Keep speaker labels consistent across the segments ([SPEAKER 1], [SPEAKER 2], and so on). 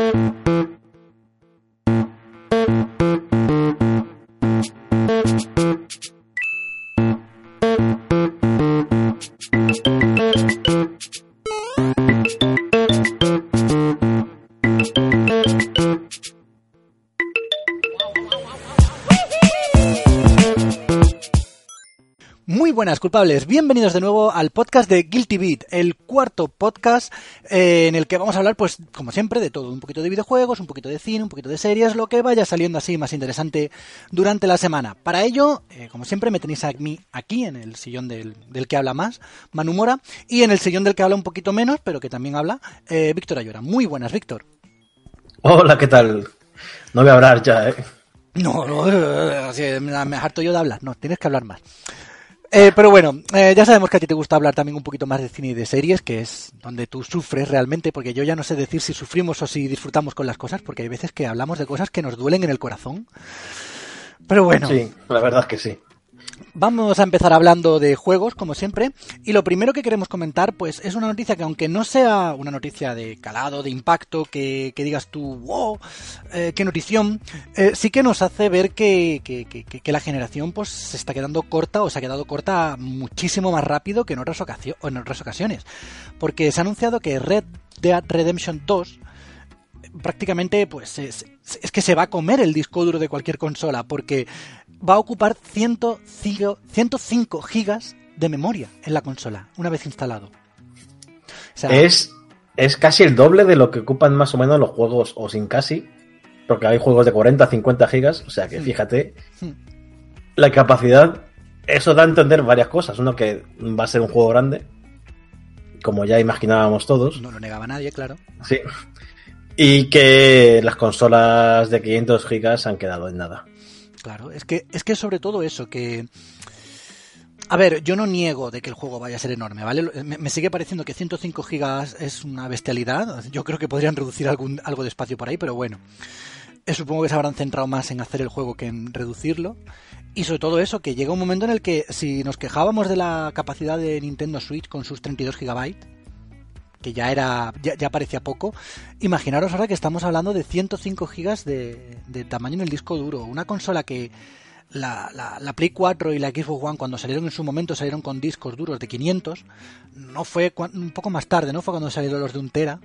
[SPEAKER 1] Thank you. Culpables, bienvenidos de nuevo al podcast de Guilty Beat, el cuarto podcast eh, en el que vamos a hablar, pues como siempre, de todo, un poquito de videojuegos, un poquito de cine, un poquito de series, lo que vaya saliendo así más interesante durante la semana. Para ello, eh, como siempre, me tenéis a mí aquí en el sillón del, del, que habla más, Manu Mora, y en el sillón del que habla un poquito menos, pero que también habla, eh, Víctor Ayora. Muy buenas, Víctor.
[SPEAKER 2] Hola, ¿qué tal? No voy a hablar ya, ¿eh?
[SPEAKER 1] No, no, me harto yo de hablar, no, tienes que hablar más. Eh, pero bueno, eh, ya sabemos que a ti te gusta hablar también un poquito más de cine y de series, que es donde tú sufres realmente, porque yo ya no sé decir si sufrimos o si disfrutamos con las cosas, porque hay veces que hablamos de cosas que nos duelen en el corazón. Pero bueno.
[SPEAKER 2] Sí, la verdad es que sí.
[SPEAKER 1] Vamos a empezar hablando de juegos, como siempre, y lo primero que queremos comentar, pues es una noticia que aunque no sea una noticia de calado, de impacto, que, que digas tú, wow, eh, qué notición, eh, sí que nos hace ver que, que, que, la generación pues se está quedando corta o se ha quedado corta muchísimo más rápido que en otras, ocasio en otras ocasiones, porque se ha anunciado que Red Dead Redemption 2 prácticamente pues es, es, que se va a comer el disco duro de cualquier consola porque va a ocupar 105, 105 gigas de memoria en la consola una vez instalado. O
[SPEAKER 2] sea, es, es casi el doble de lo que ocupan más o menos los juegos o sin casi porque hay juegos de 40, 50 gigas, o sea que fíjate la capacidad, eso da a entender varias cosas, uno que va a ser un juego grande, como ya imaginábamos todos.
[SPEAKER 1] No lo negaba nadie, claro.
[SPEAKER 2] Sí. Y que las consolas de 500 gigas han quedado en nada.
[SPEAKER 1] Claro, es que es que sobre todo eso, que... A ver, yo no niego de que el juego vaya a ser enorme, ¿vale? Me, me sigue pareciendo que 105 gigas es una bestialidad. Yo creo que podrían reducir algún, algo de espacio por ahí, pero bueno. Eh, supongo que se habrán centrado más en hacer el juego que en reducirlo. Y sobre todo eso, que llega un momento en el que si nos quejábamos de la capacidad de Nintendo Switch con sus 32 gigabytes, que ya era ya, ya, parecía poco. Imaginaros ahora que estamos hablando de 105 gigas de, de tamaño en el disco duro. Una consola que la, la, la, Play 4 y la Xbox One cuando salieron en su momento salieron con discos duros de 500. No fue un poco más tarde, ¿no? Fue cuando salieron los de un tera.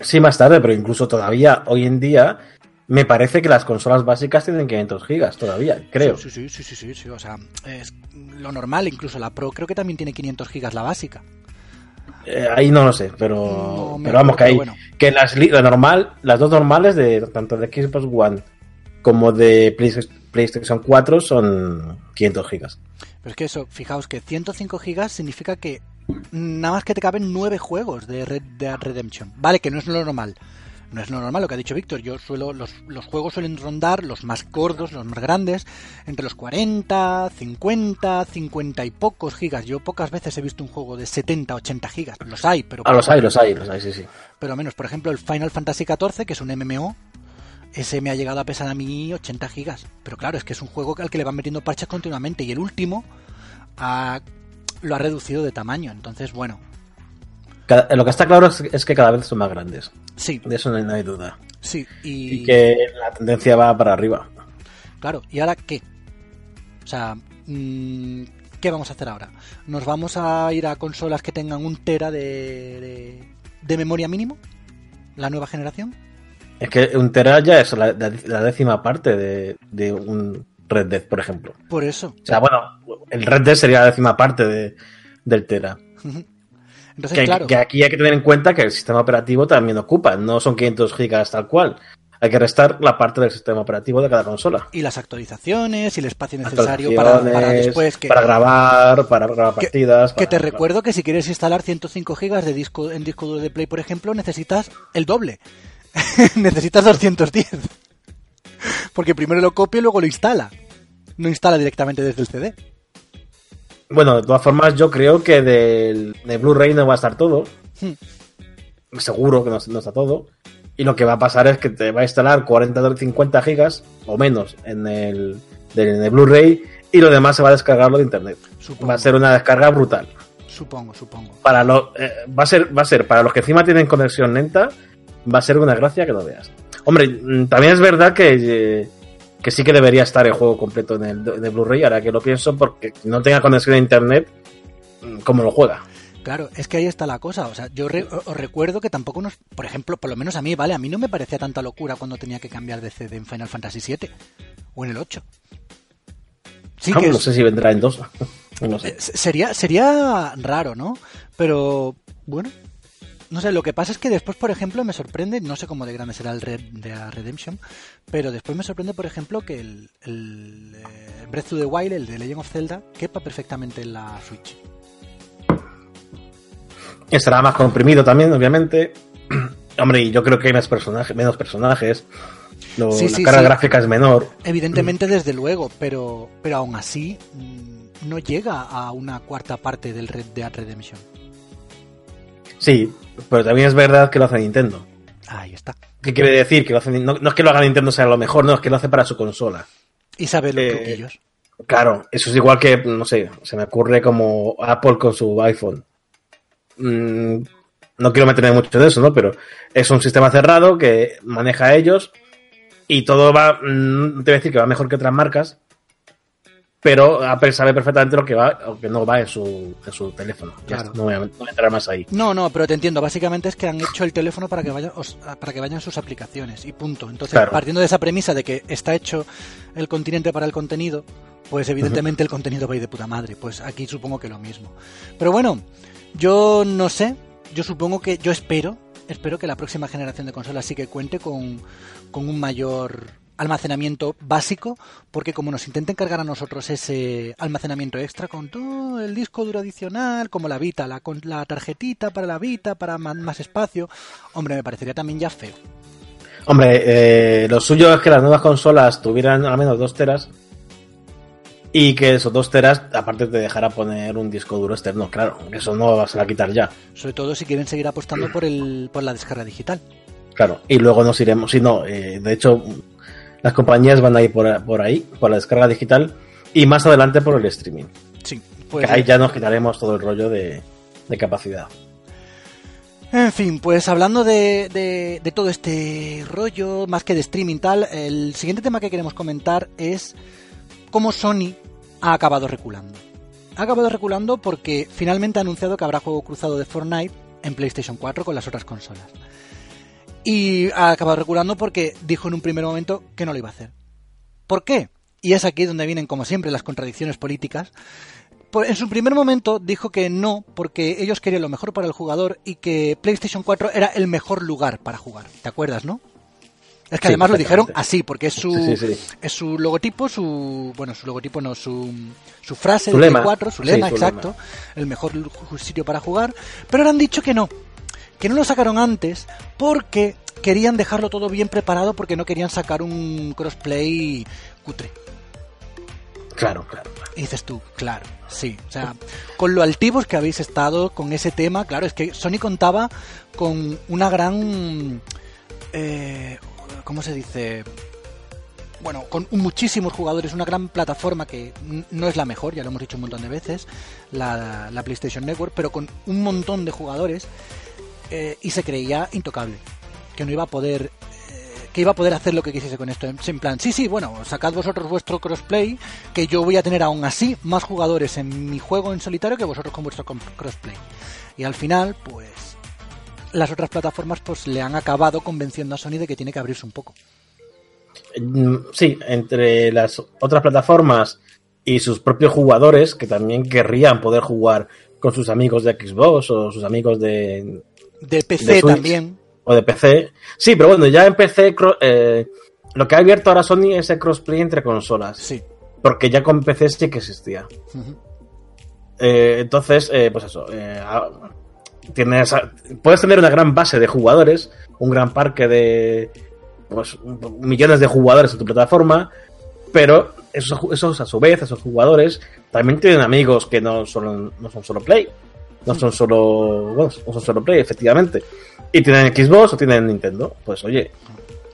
[SPEAKER 2] Sí, más tarde, pero incluso todavía hoy en día me parece que las consolas básicas tienen 500 gigas todavía, creo.
[SPEAKER 1] Sí, sí, sí, sí, sí, sí, o sea, es lo normal, incluso la Pro creo que también tiene 500 gigas la básica.
[SPEAKER 2] Eh, ahí no lo sé, pero, no, pero vamos, que hay. Bueno. Que las la normal, las dos normales de tanto de Xbox One como de PlayStation 4 son 500 gigas.
[SPEAKER 1] Pero es que eso, fijaos que 105 gigas significa que nada más que te caben 9 juegos de Red Dead Redemption. Vale, que no es lo normal no es lo normal lo que ha dicho Víctor. Yo suelo, los, los, juegos suelen rondar, los más gordos, los más grandes, entre los 40, 50, 50 y pocos gigas. Yo pocas veces he visto un juego de 70, 80 gigas. Los hay, pero...
[SPEAKER 2] Ah, los hay, los hay, los hay, sí, sí.
[SPEAKER 1] Pero menos, por ejemplo, el Final Fantasy XIV, que es un MMO, ese me ha llegado a pesar a mí 80 gigas. Pero claro, es que es un juego al que le van metiendo parches continuamente. Y el último lo ha reducido de tamaño. Entonces, bueno,
[SPEAKER 2] lo que está claro es, que cada vez son más grandes.
[SPEAKER 1] Sí.
[SPEAKER 2] De eso no hay duda.
[SPEAKER 1] Sí. Y...
[SPEAKER 2] y... que la tendencia va para arriba.
[SPEAKER 1] Claro. ¿Y ahora qué? O sea, ¿qué vamos a hacer ahora? ¿Nos vamos a ir a consolas que tengan un tera de, de, de memoria mínimo? ¿La nueva generación?
[SPEAKER 2] Es que un tera ya es la, la décima parte de, de, un Red Dead, por ejemplo.
[SPEAKER 1] Por eso.
[SPEAKER 2] O sea, bueno, el Red Dead sería la décima parte de, del tera.
[SPEAKER 1] Entonces,
[SPEAKER 2] que,
[SPEAKER 1] claro.
[SPEAKER 2] que, aquí hay que tener en cuenta que el sistema operativo también ocupa, no son 500 gigas tal cual. Hay que restar la parte del sistema operativo de cada consola.
[SPEAKER 1] Y las actualizaciones y el espacio necesario para, para, después. Que,
[SPEAKER 2] para grabar, para grabar
[SPEAKER 1] que,
[SPEAKER 2] partidas.
[SPEAKER 1] Que
[SPEAKER 2] para,
[SPEAKER 1] te recuerdo que si quieres instalar 105 gigas de disco en disco duro de Play, por ejemplo, necesitas el doble. necesitas 210. Porque primero lo copia y luego lo instala. No instala directamente desde el CD.
[SPEAKER 2] Bueno, de todas formas, yo creo que de, de Blu-ray no va a estar todo. Hmm. Seguro que no, está todo. Y lo que va a pasar es que te va a instalar 40 o 50 gigas o menos en el, de, Blu-ray y lo demás se va a descargarlo de internet. Va a ser una descarga brutal.
[SPEAKER 1] Supongo, supongo.
[SPEAKER 2] Para lo, eh, va, a ser, va a ser, para los que encima tienen conexión lenta, va a ser una gracia que lo veas. Hombre, mm, también es verdad que, eh, que sí que debería estar el juego completo en el de Blu-ray, ahora que lo pienso, porque no tenga conexión a internet, mm, ¿cómo lo juega?
[SPEAKER 1] Claro, es que ahí está la cosa. O sea, yo os recuerdo que tampoco nos. Por ejemplo, por lo menos a mí, ¿vale? A mí no me parecía tanta locura cuando tenía que cambiar de CD en Final Fantasy VII o en el 8.
[SPEAKER 2] Sí ah, que no sé si vendrá en dos.
[SPEAKER 1] no sé. Eh, sería, sería raro, ¿no? Pero bueno, no sé, lo que pasa es que después, por ejemplo, me sorprende, no sé cómo de grande será el Red de Redemption, pero después me sorprende, por ejemplo, que el, el, eh, Breath of the Wild, el de Legend of Zelda, quepa perfectamente en la Switch.
[SPEAKER 2] Estará más comprimido también, obviamente. Hombre, y yo creo que hay más personajes, menos personajes. la carga gráfica es menor.
[SPEAKER 1] Evidentemente, desde luego, pero, pero aún así mm, no llega a una cuarta parte del Red Dead Redemption.
[SPEAKER 2] Sí, pero también es verdad que lo hace Nintendo.
[SPEAKER 1] Ahí está.
[SPEAKER 2] ¿Qué quiere decir? Que lo hace, no, es que lo haga Nintendo sea lo mejor, no, es que lo hace para su consola.
[SPEAKER 1] Y sabe los eh,
[SPEAKER 2] Claro, eso es igual que, no sé, se me ocurre como Apple con su iPhone. Mm, no quiero meterme mucho en eso, ¿no? Pero es un sistema cerrado que maneja a ellos y todo va, mm, te voy a decir que va mejor que otras marcas, pero Apple sabe perfectamente lo que va o que no va en su, en su teléfono. Claro. No, voy a, entrar más ahí.
[SPEAKER 1] No, no, pero te entiendo. Básicamente es que han hecho el teléfono para que vaya, para que vayan sus aplicaciones y punto. Entonces, partiendo de esa premisa de que está hecho el continente para el contenido, pues evidentemente el contenido va a ir de puta madre. Pues aquí supongo que lo mismo. Pero bueno, yo no sé. Yo supongo que, yo espero, espero que la próxima generación de consolas sí que cuente con, con un mayor almacenamiento básico, porque como nos intenten cargar a nosotros ese almacenamiento extra con todo el disco duro adicional, como la Vita, la, con la tarjetita para la Vita, para más, espacio, hombre, me parecería también ya feo.
[SPEAKER 2] Hombre, eh, lo suyo es que las nuevas consolas tuvieran al menos dos teras y que esos dos teras, aparte te dejara poner un disco duro externo, claro, eso no vas a quitar ya.
[SPEAKER 1] Sobre todo si quieren seguir apostando por el por la descarga digital.
[SPEAKER 2] Claro, y luego nos iremos, si no, eh, de hecho, las compañías van a ir por, por ahí, por la descarga digital y más adelante por el streaming.
[SPEAKER 1] Sí,
[SPEAKER 2] pues. ahí ya nos quitaremos todo el rollo de, capacidad.
[SPEAKER 1] En fin, pues hablando de, de, todo este rollo, más que de streaming tal, el siguiente tema que queremos comentar es cómo Sony ha acabado reculando. Ha acabado reculando porque finalmente ha anunciado que habrá juego cruzado de Fortnite en PlayStation 4 con las otras consolas. Y ha acabado reculando porque dijo en un primer momento que no lo iba a hacer. ¿Por qué? Y es aquí donde vienen, como siempre, las contradicciones políticas. En su primer momento dijo que no, porque ellos querían lo mejor para el jugador y que PlayStation 4 era el mejor lugar para jugar. ¿Te acuerdas, no? Es que además lo dijeron así, porque es su, es su logotipo, su. Bueno, su logotipo no, su, su frase de 4, su lema, exacto. El mejor sitio para jugar. Pero ahora han dicho que no, que no lo sacaron antes porque querían dejarlo todo bien preparado porque no querían sacar un crossplay cutre.
[SPEAKER 2] Claro, claro.
[SPEAKER 1] Y dices tú, claro, sí. O sea, con lo altivos que habéis estado con ese tema, claro, es que Sony contaba con una gran... Eh, ¿Cómo se dice? Bueno, con muchísimos jugadores, una gran plataforma que no es la mejor, ya lo hemos dicho un montón de veces, la, la PlayStation Network, pero con un montón de jugadores eh, y se creía intocable, que no iba a poder eh, que iba a poder hacer lo que quisiese con esto. En plan, sí, sí, bueno, sacad vosotros vuestro crossplay, que yo voy a tener aún así más jugadores en mi juego en solitario que vosotros con vuestro crossplay. Y al final, pues, las otras plataformas pues le han acabado convenciendo a Sony de que tiene que abrirse un poco.
[SPEAKER 2] Mm, sí, entre las otras plataformas y sus propios jugadores que también querrían poder jugar con sus amigos de Xbox o sus amigos de,
[SPEAKER 1] de PC también.
[SPEAKER 2] O de PC. Sí, pero bueno, ya en PC eh, lo que ha abierto ahora Sony es el crossplay entre consolas.
[SPEAKER 1] Sí.
[SPEAKER 2] Porque ya con PC sí que existía. Eh, entonces, eh, pues eso. tienes, puedes tener una gran base de jugadores un gran parque de pues, millones de jugadores en tu plataforma, pero esos, esos a su vez, esos jugadores, también tienen amigos que no son, no son solo Play. No son solo, bueno, no son solo Play, efectivamente. Y tienen Xbox o tienen Nintendo. Pues oye,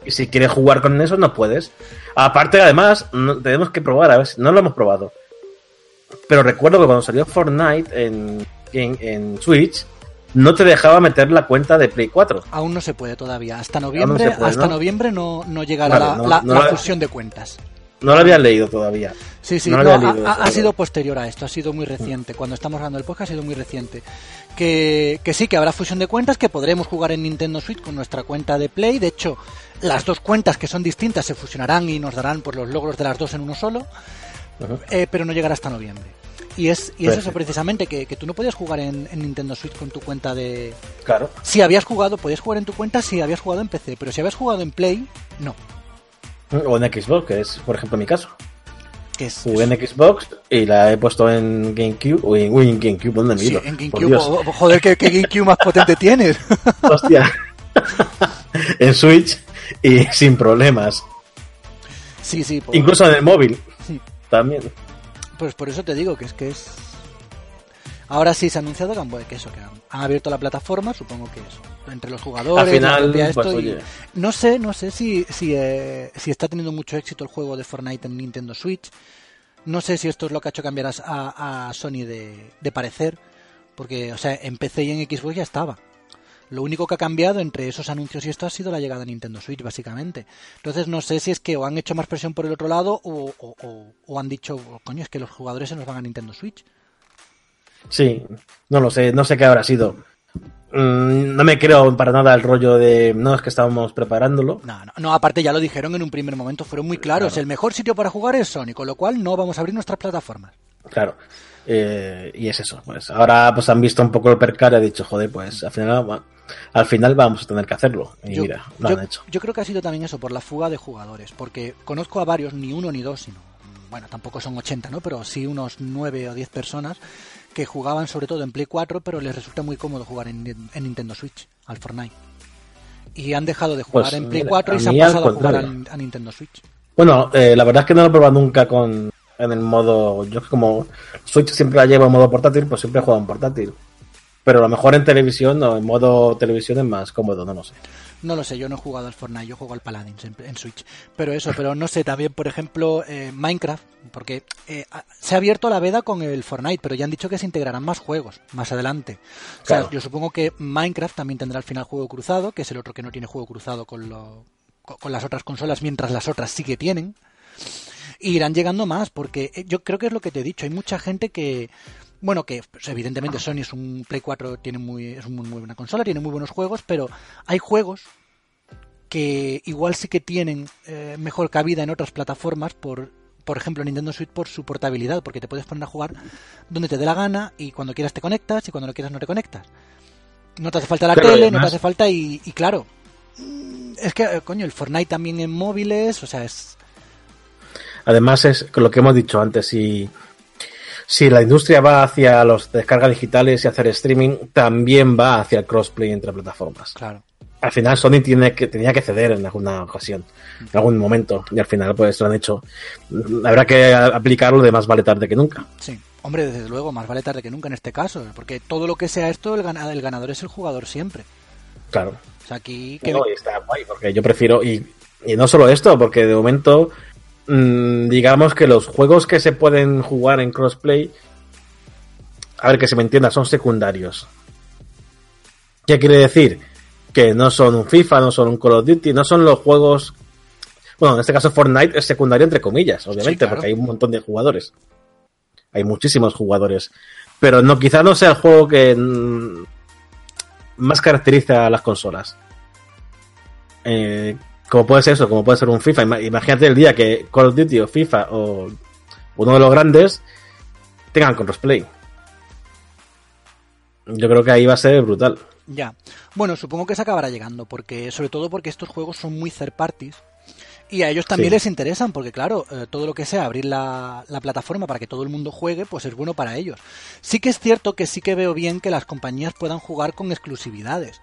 [SPEAKER 2] si quieres jugar con eso, no puedes. Aparte, además, tenemos que probar, a ver si no lo hemos probado. Pero recuerdo que cuando salió Fortnite en, en, Switch, no te dejaba meter la cuenta de Play 4.
[SPEAKER 1] Aún no se puede todavía. Hasta noviembre no, hasta Noviembre no, no llegará la, fusión de cuentas.
[SPEAKER 2] No lo había leído todavía.
[SPEAKER 1] Sí, sí, ha, sido posterior a esto, ha sido muy reciente. Cuando estamos hablando del podcast ha sido muy reciente. Que, que, sí, que habrá fusión de cuentas, que podremos jugar en Nintendo Switch con nuestra cuenta de Play. De hecho, las dos cuentas que son distintas se fusionarán y nos darán pues, los logros de las dos en uno solo. Eh, pero no llegará hasta noviembre. Y es, y es eso precisamente, que, que, tú no podías jugar en, Nintendo Switch con tu cuenta de...
[SPEAKER 2] Claro.
[SPEAKER 1] Si habías jugado, podías jugar en tu cuenta si habías jugado en PC, pero si habías jugado en Play, no.
[SPEAKER 2] O en Xbox, que es, por ejemplo, mi caso.
[SPEAKER 1] ¿Qué es
[SPEAKER 2] Jugué en Xbox y la he puesto en GameCube. o en, GameCube, ¿dónde me sí,
[SPEAKER 1] en GameCube. joder, ¿qué, GameCube más potente tienes?
[SPEAKER 2] Hostia. en Switch y sin problemas.
[SPEAKER 1] Sí, sí.
[SPEAKER 2] Incluso en el móvil. También.
[SPEAKER 1] Pues por eso te digo que es que es. Ahora sí se ha anunciado que han, que eso, que han, abierto la plataforma, supongo que eso. Entre los jugadores,
[SPEAKER 2] Al final, pues,
[SPEAKER 1] no sé, no sé si, si, eh, si está teniendo mucho éxito el juego de Fortnite en Nintendo Switch. No sé si esto es lo que ha hecho cambiar a, a Sony de, de parecer. Porque, o sea, en PC y en Xbox ya estaba. Lo único que ha cambiado entre esos anuncios y esto ha sido la llegada de Nintendo Switch, básicamente. Entonces no sé si es que o han hecho más presión por el otro lado o, han dicho, coño, es que los jugadores se nos van a Nintendo Switch.
[SPEAKER 2] Sí, no lo sé, no sé qué habrá sido. Mm, no me creo para nada el rollo de no es que estábamos preparándolo.
[SPEAKER 1] No, no, no, aparte ya lo dijeron en un primer momento, fueron muy claros. El mejor sitio para jugar es Sony, con lo cual no vamos a abrir nuestras plataformas.
[SPEAKER 2] Claro. Eh, y es eso, pues ahora pues han visto un poco el percar y han dicho, joder, pues al final, al final vamos a tener que hacerlo. Y yo, mira, lo han hecho.
[SPEAKER 1] Yo creo que ha sido también eso, por la fuga de jugadores, porque conozco a varios, ni uno ni dos, sino, bueno, tampoco son 80, ¿no? Pero sí unos 9 o 10 personas que jugaban sobre todo en Play 4, pero les resulta muy cómodo jugar en, Nintendo Switch, al Fortnite. Y han dejado de jugar pues, en Play 4 y se han pasado a jugar a, Nintendo Switch.
[SPEAKER 2] Bueno, eh, la verdad es que no lo he probado nunca con, en el modo. Yo como Switch siempre la llevo en modo portátil, pues siempre he jugado en portátil. Pero a lo mejor en televisión o en modo televisión es más cómodo, no lo sé.
[SPEAKER 1] No lo sé, yo no he jugado al Fortnite, yo juego al Paladins en, Switch. Pero eso, pero no sé, también, por ejemplo, eh, Minecraft, porque eh, se ha abierto la veda con el Fortnite, pero ya han dicho que se integrarán más juegos más adelante. O sea, yo supongo que Minecraft también tendrá al final juego cruzado, que es el otro que no tiene juego cruzado con, lo, con las otras consolas, mientras las otras sí que tienen irán llegando más, porque eh, yo creo que es lo que te he dicho, hay mucha gente que, bueno, que pues, evidentemente Sony es un Play 4, tiene muy, es una muy buena consola, tiene muy buenos juegos, pero hay juegos que igual sí que tienen eh, mejor cabida en otras plataformas por por ejemplo Nintendo Switch por su portabilidad porque te puedes poner a jugar donde te dé la gana y cuando quieras te conectas y cuando no quieras no te conectas. No te hace falta la tele no te hace falta y, y claro. Es que eh, coño el Fortnite también en móviles o sea es
[SPEAKER 2] Además, es lo que hemos dicho antes, si, si la industria va hacia los descargas digitales y hacer streaming, también va hacia el crossplay entre plataformas.
[SPEAKER 1] Claro.
[SPEAKER 2] Al final Sony tiene que, tenía que ceder en alguna ocasión, en algún momento, y al final pues lo han hecho. Habrá que aplicarlo de más vale tarde que nunca.
[SPEAKER 1] Sí. Hombre, desde luego, más vale tarde que nunca en este caso, porque todo lo que sea esto, el, ganador, el ganador es el jugador siempre.
[SPEAKER 2] Claro.
[SPEAKER 1] O sea, aquí...
[SPEAKER 2] Que... está guay, porque yo prefiero, y, y no solo esto, porque de momento Mm, digamos que los juegos que se pueden jugar en crossplay, a ver que se me entienda, son secundarios. ¿Qué quiere decir? Que no son un FIFA, no son un Call of Duty, no son los juegos. Bueno, en este caso Fortnite es secundario entre comillas, obviamente, porque hay un montón de jugadores. Hay muchísimos jugadores. Pero no, quizá no sea el juego que mm, más caracteriza a las consolas. Eh, como puede ser eso, como puede ser un FIFA. Imagínate el día que Call of Duty o FIFA o uno de los grandes tengan crossplay. Yo creo que ahí va a ser brutal.
[SPEAKER 1] Ya. Bueno, supongo que se acabará llegando, porque sobre todo porque estos juegos son muy third parties Y a ellos también les interesan, porque claro, eh, todo lo que sea abrir la, la, plataforma para que todo el mundo juegue, pues es bueno para ellos. Sí que es cierto que sí que veo bien que las compañías puedan jugar con exclusividades.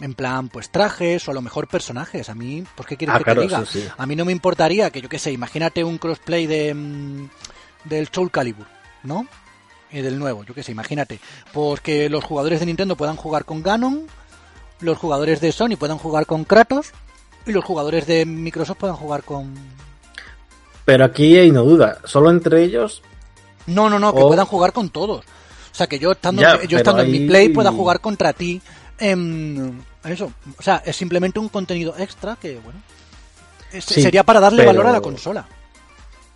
[SPEAKER 1] En plan, pues trajes o a lo mejor personajes. A mí, ¿por qué quieres ah, que te diga? A mí no me importaría que, yo qué sé, imagínate un crossplay de, mm, del Soul Calibur, ¿no? Y del nuevo, yo qué sé, imagínate. Pues que los jugadores de Nintendo puedan jugar con Ganon, los jugadores de Sony puedan jugar con Kratos y los jugadores de Microsoft puedan jugar con...
[SPEAKER 2] Pero aquí hay no duda, solo entre ellos...
[SPEAKER 1] No, no, no, que puedan jugar con todos. O sea, que yo estando, yo estando en mi play pueda jugar contra ti. En... Eso, o sea, es simplemente un contenido extra que, bueno, sería para darle valor a la consola.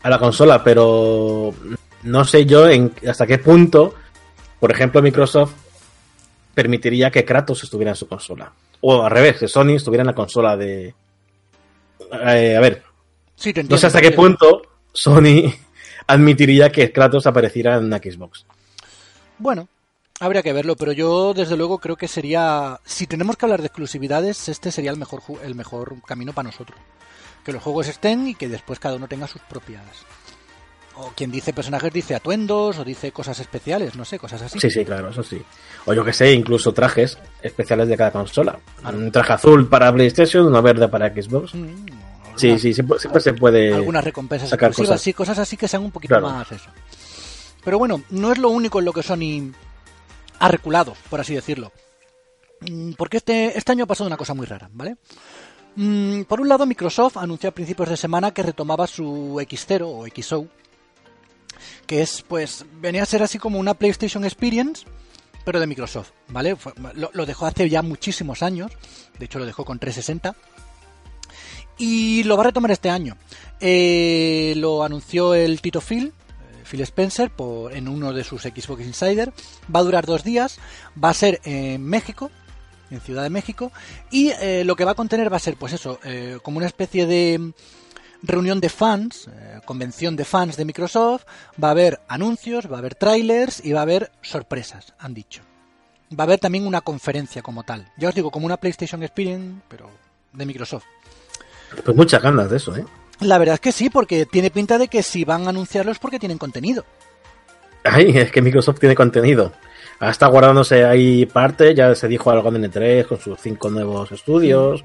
[SPEAKER 2] A la consola, pero no sé yo en, hasta qué punto, por ejemplo, Microsoft permitiría que Kratos estuviera en su consola. O al revés, que Sony estuviera en la consola de... Eh, a ver. no sé hasta qué punto Sony admitiría que Kratos apareciera en una Xbox.
[SPEAKER 1] Bueno, habría que verlo, pero yo desde luego creo que sería... Si tenemos que hablar de exclusividades, este sería el mejor, el mejor camino para nosotros. Que los juegos estén y que después cada uno tenga sus propias o quien dice personajes dice atuendos o dice cosas especiales, no sé, cosas así.
[SPEAKER 2] Sí, sí, claro, eso sí. O yo que sé, incluso trajes especiales de cada consola. Un traje azul para PlayStation, uno verde para Xbox. Mm, sí, sí, siempre, se puede.
[SPEAKER 1] Algunas recompensas sacar cosas. sí, cosas así que sean un poquito más eso. Pero bueno, no es lo único en lo que Sony ha reculado, por así decirlo. Mm, porque este, este año ha pasado una cosa muy rara, ¿vale? Mm, por un lado, Microsoft anunció a principios de semana que retomaba su X0 o XO, que es, pues, venía a ser así como una PlayStation Experience, pero de Microsoft, ¿vale? lo, dejó hace ya muchísimos años, de hecho lo dejó con 360, y lo va a retomar este año. Eh, lo anunció el Tito Phil, eh, Phil Spencer, en uno de sus Xbox Insider, va a durar dos días, va a ser en México, en Ciudad de México, y eh, lo que va a contener va a ser, pues eso, como una especie de reunión de fans, eh, convención de fans de Microsoft, va a haber anuncios, va a haber trailers y va a haber sorpresas, han dicho. Va a haber también una conferencia como tal. Ya os digo, como una PlayStation Experience, pero de Microsoft.
[SPEAKER 2] Pues muchas ganas de eso, ¿eh?
[SPEAKER 1] La verdad es que sí, porque tiene pinta de que si van a anunciarlo es porque tienen contenido.
[SPEAKER 2] Ay, es que Microsoft tiene contenido. Está guardándose ahí parte, ya se dijo algo en N3 con sus cinco nuevos estudios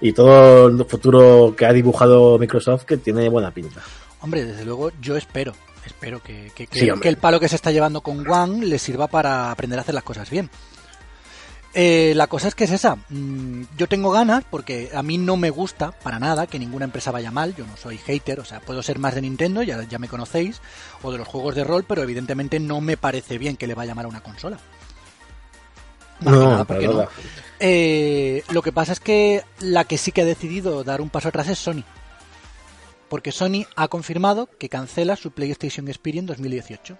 [SPEAKER 2] y todo el futuro que ha dibujado Microsoft que tiene buena pinta.
[SPEAKER 1] Hombre, desde luego yo espero, espero que, que, el palo que se está llevando con One le sirva para aprender a hacer las cosas bien. Eh, la cosa es que es esa. Mm, yo tengo ganas porque a mí no me gusta para nada que ninguna empresa vaya mal. Yo no soy hater, o sea, puedo ser más de Nintendo, ya, ya me conocéis, o de los juegos de rol, pero evidentemente no me parece bien que le vaya mal a una consola.
[SPEAKER 2] no, para nada.
[SPEAKER 1] Eh, lo que pasa es que la que sí que ha decidido dar un paso atrás es Sony. Porque Sony ha confirmado que cancela su PlayStation Experience 2018.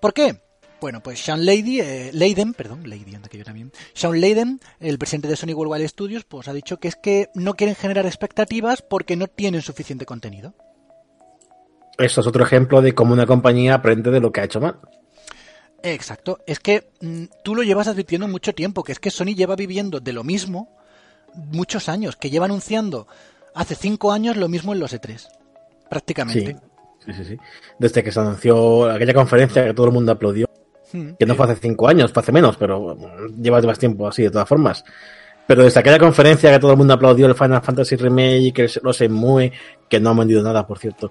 [SPEAKER 1] ¿Por qué? Bueno, pues Sean Lady, eh, Leiden, perdón, que yo también. Sean Leiden, el presidente de Sony Worldwide Studios, pues ha dicho que es que no quieren generar expectativas porque no tienen suficiente contenido.
[SPEAKER 2] Eso es otro ejemplo de cómo una compañía aprende de lo que ha hecho mal.
[SPEAKER 1] Exacto, es que mm, tú lo llevas advirtiendo mucho tiempo, que es que Sony lleva viviendo de lo mismo muchos años, que lleva anunciando hace cinco años lo mismo en los E3, prácticamente.
[SPEAKER 2] Sí, sí, sí. Desde que se anunció aquella conferencia que todo el mundo aplaudió, hmm. que no fue hace cinco años, fue hace menos, pero mm, lleva más tiempo así de todas formas. Pero desde aquella conferencia que todo el mundo aplaudió el Final Fantasy Remake, que los muy que no han vendido nada, por cierto.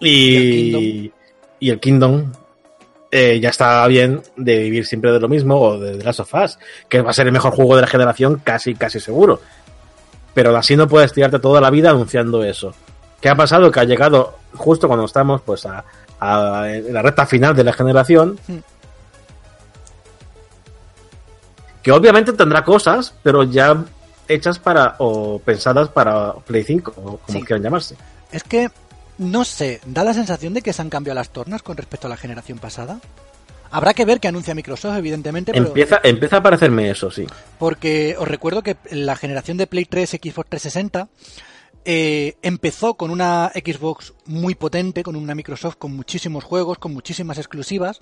[SPEAKER 2] Y, y el Kingdom, eh, ya está bien de vivir siempre de lo mismo o de The Last of Us, que va a ser el mejor juego de la generación, casi, casi seguro. Pero así no puedes tirarte toda la vida anunciando eso. ¿Qué ha pasado? Que ha llegado justo cuando estamos pues a, la recta final de la generación. Hmm. Que obviamente tendrá cosas, pero ya hechas para o pensadas para Play 5 o como quieran llamarse.
[SPEAKER 1] Es que no sé, da la sensación de que se han cambiado las tornas con respecto a la generación pasada. Habrá que ver qué anuncia Microsoft, evidentemente.
[SPEAKER 2] Empieza, empieza a parecerme eso, sí.
[SPEAKER 1] Porque os recuerdo que la generación de Play 3, Xbox 360, eh, empezó con una Xbox muy potente, con una Microsoft con muchísimos juegos, con muchísimas exclusivas,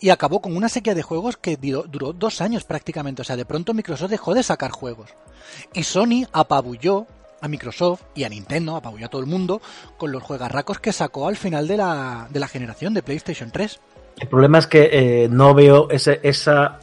[SPEAKER 1] y acabó con una sequía de juegos que duró dos años prácticamente. O sea, de pronto Microsoft dejó de sacar juegos. Y Sony apabulló a Microsoft y a Nintendo, apabulló a todo el mundo con los juegarracos que sacó al final de la, de la generación de PlayStation 3.
[SPEAKER 2] El problema es que eh, no veo ese, esa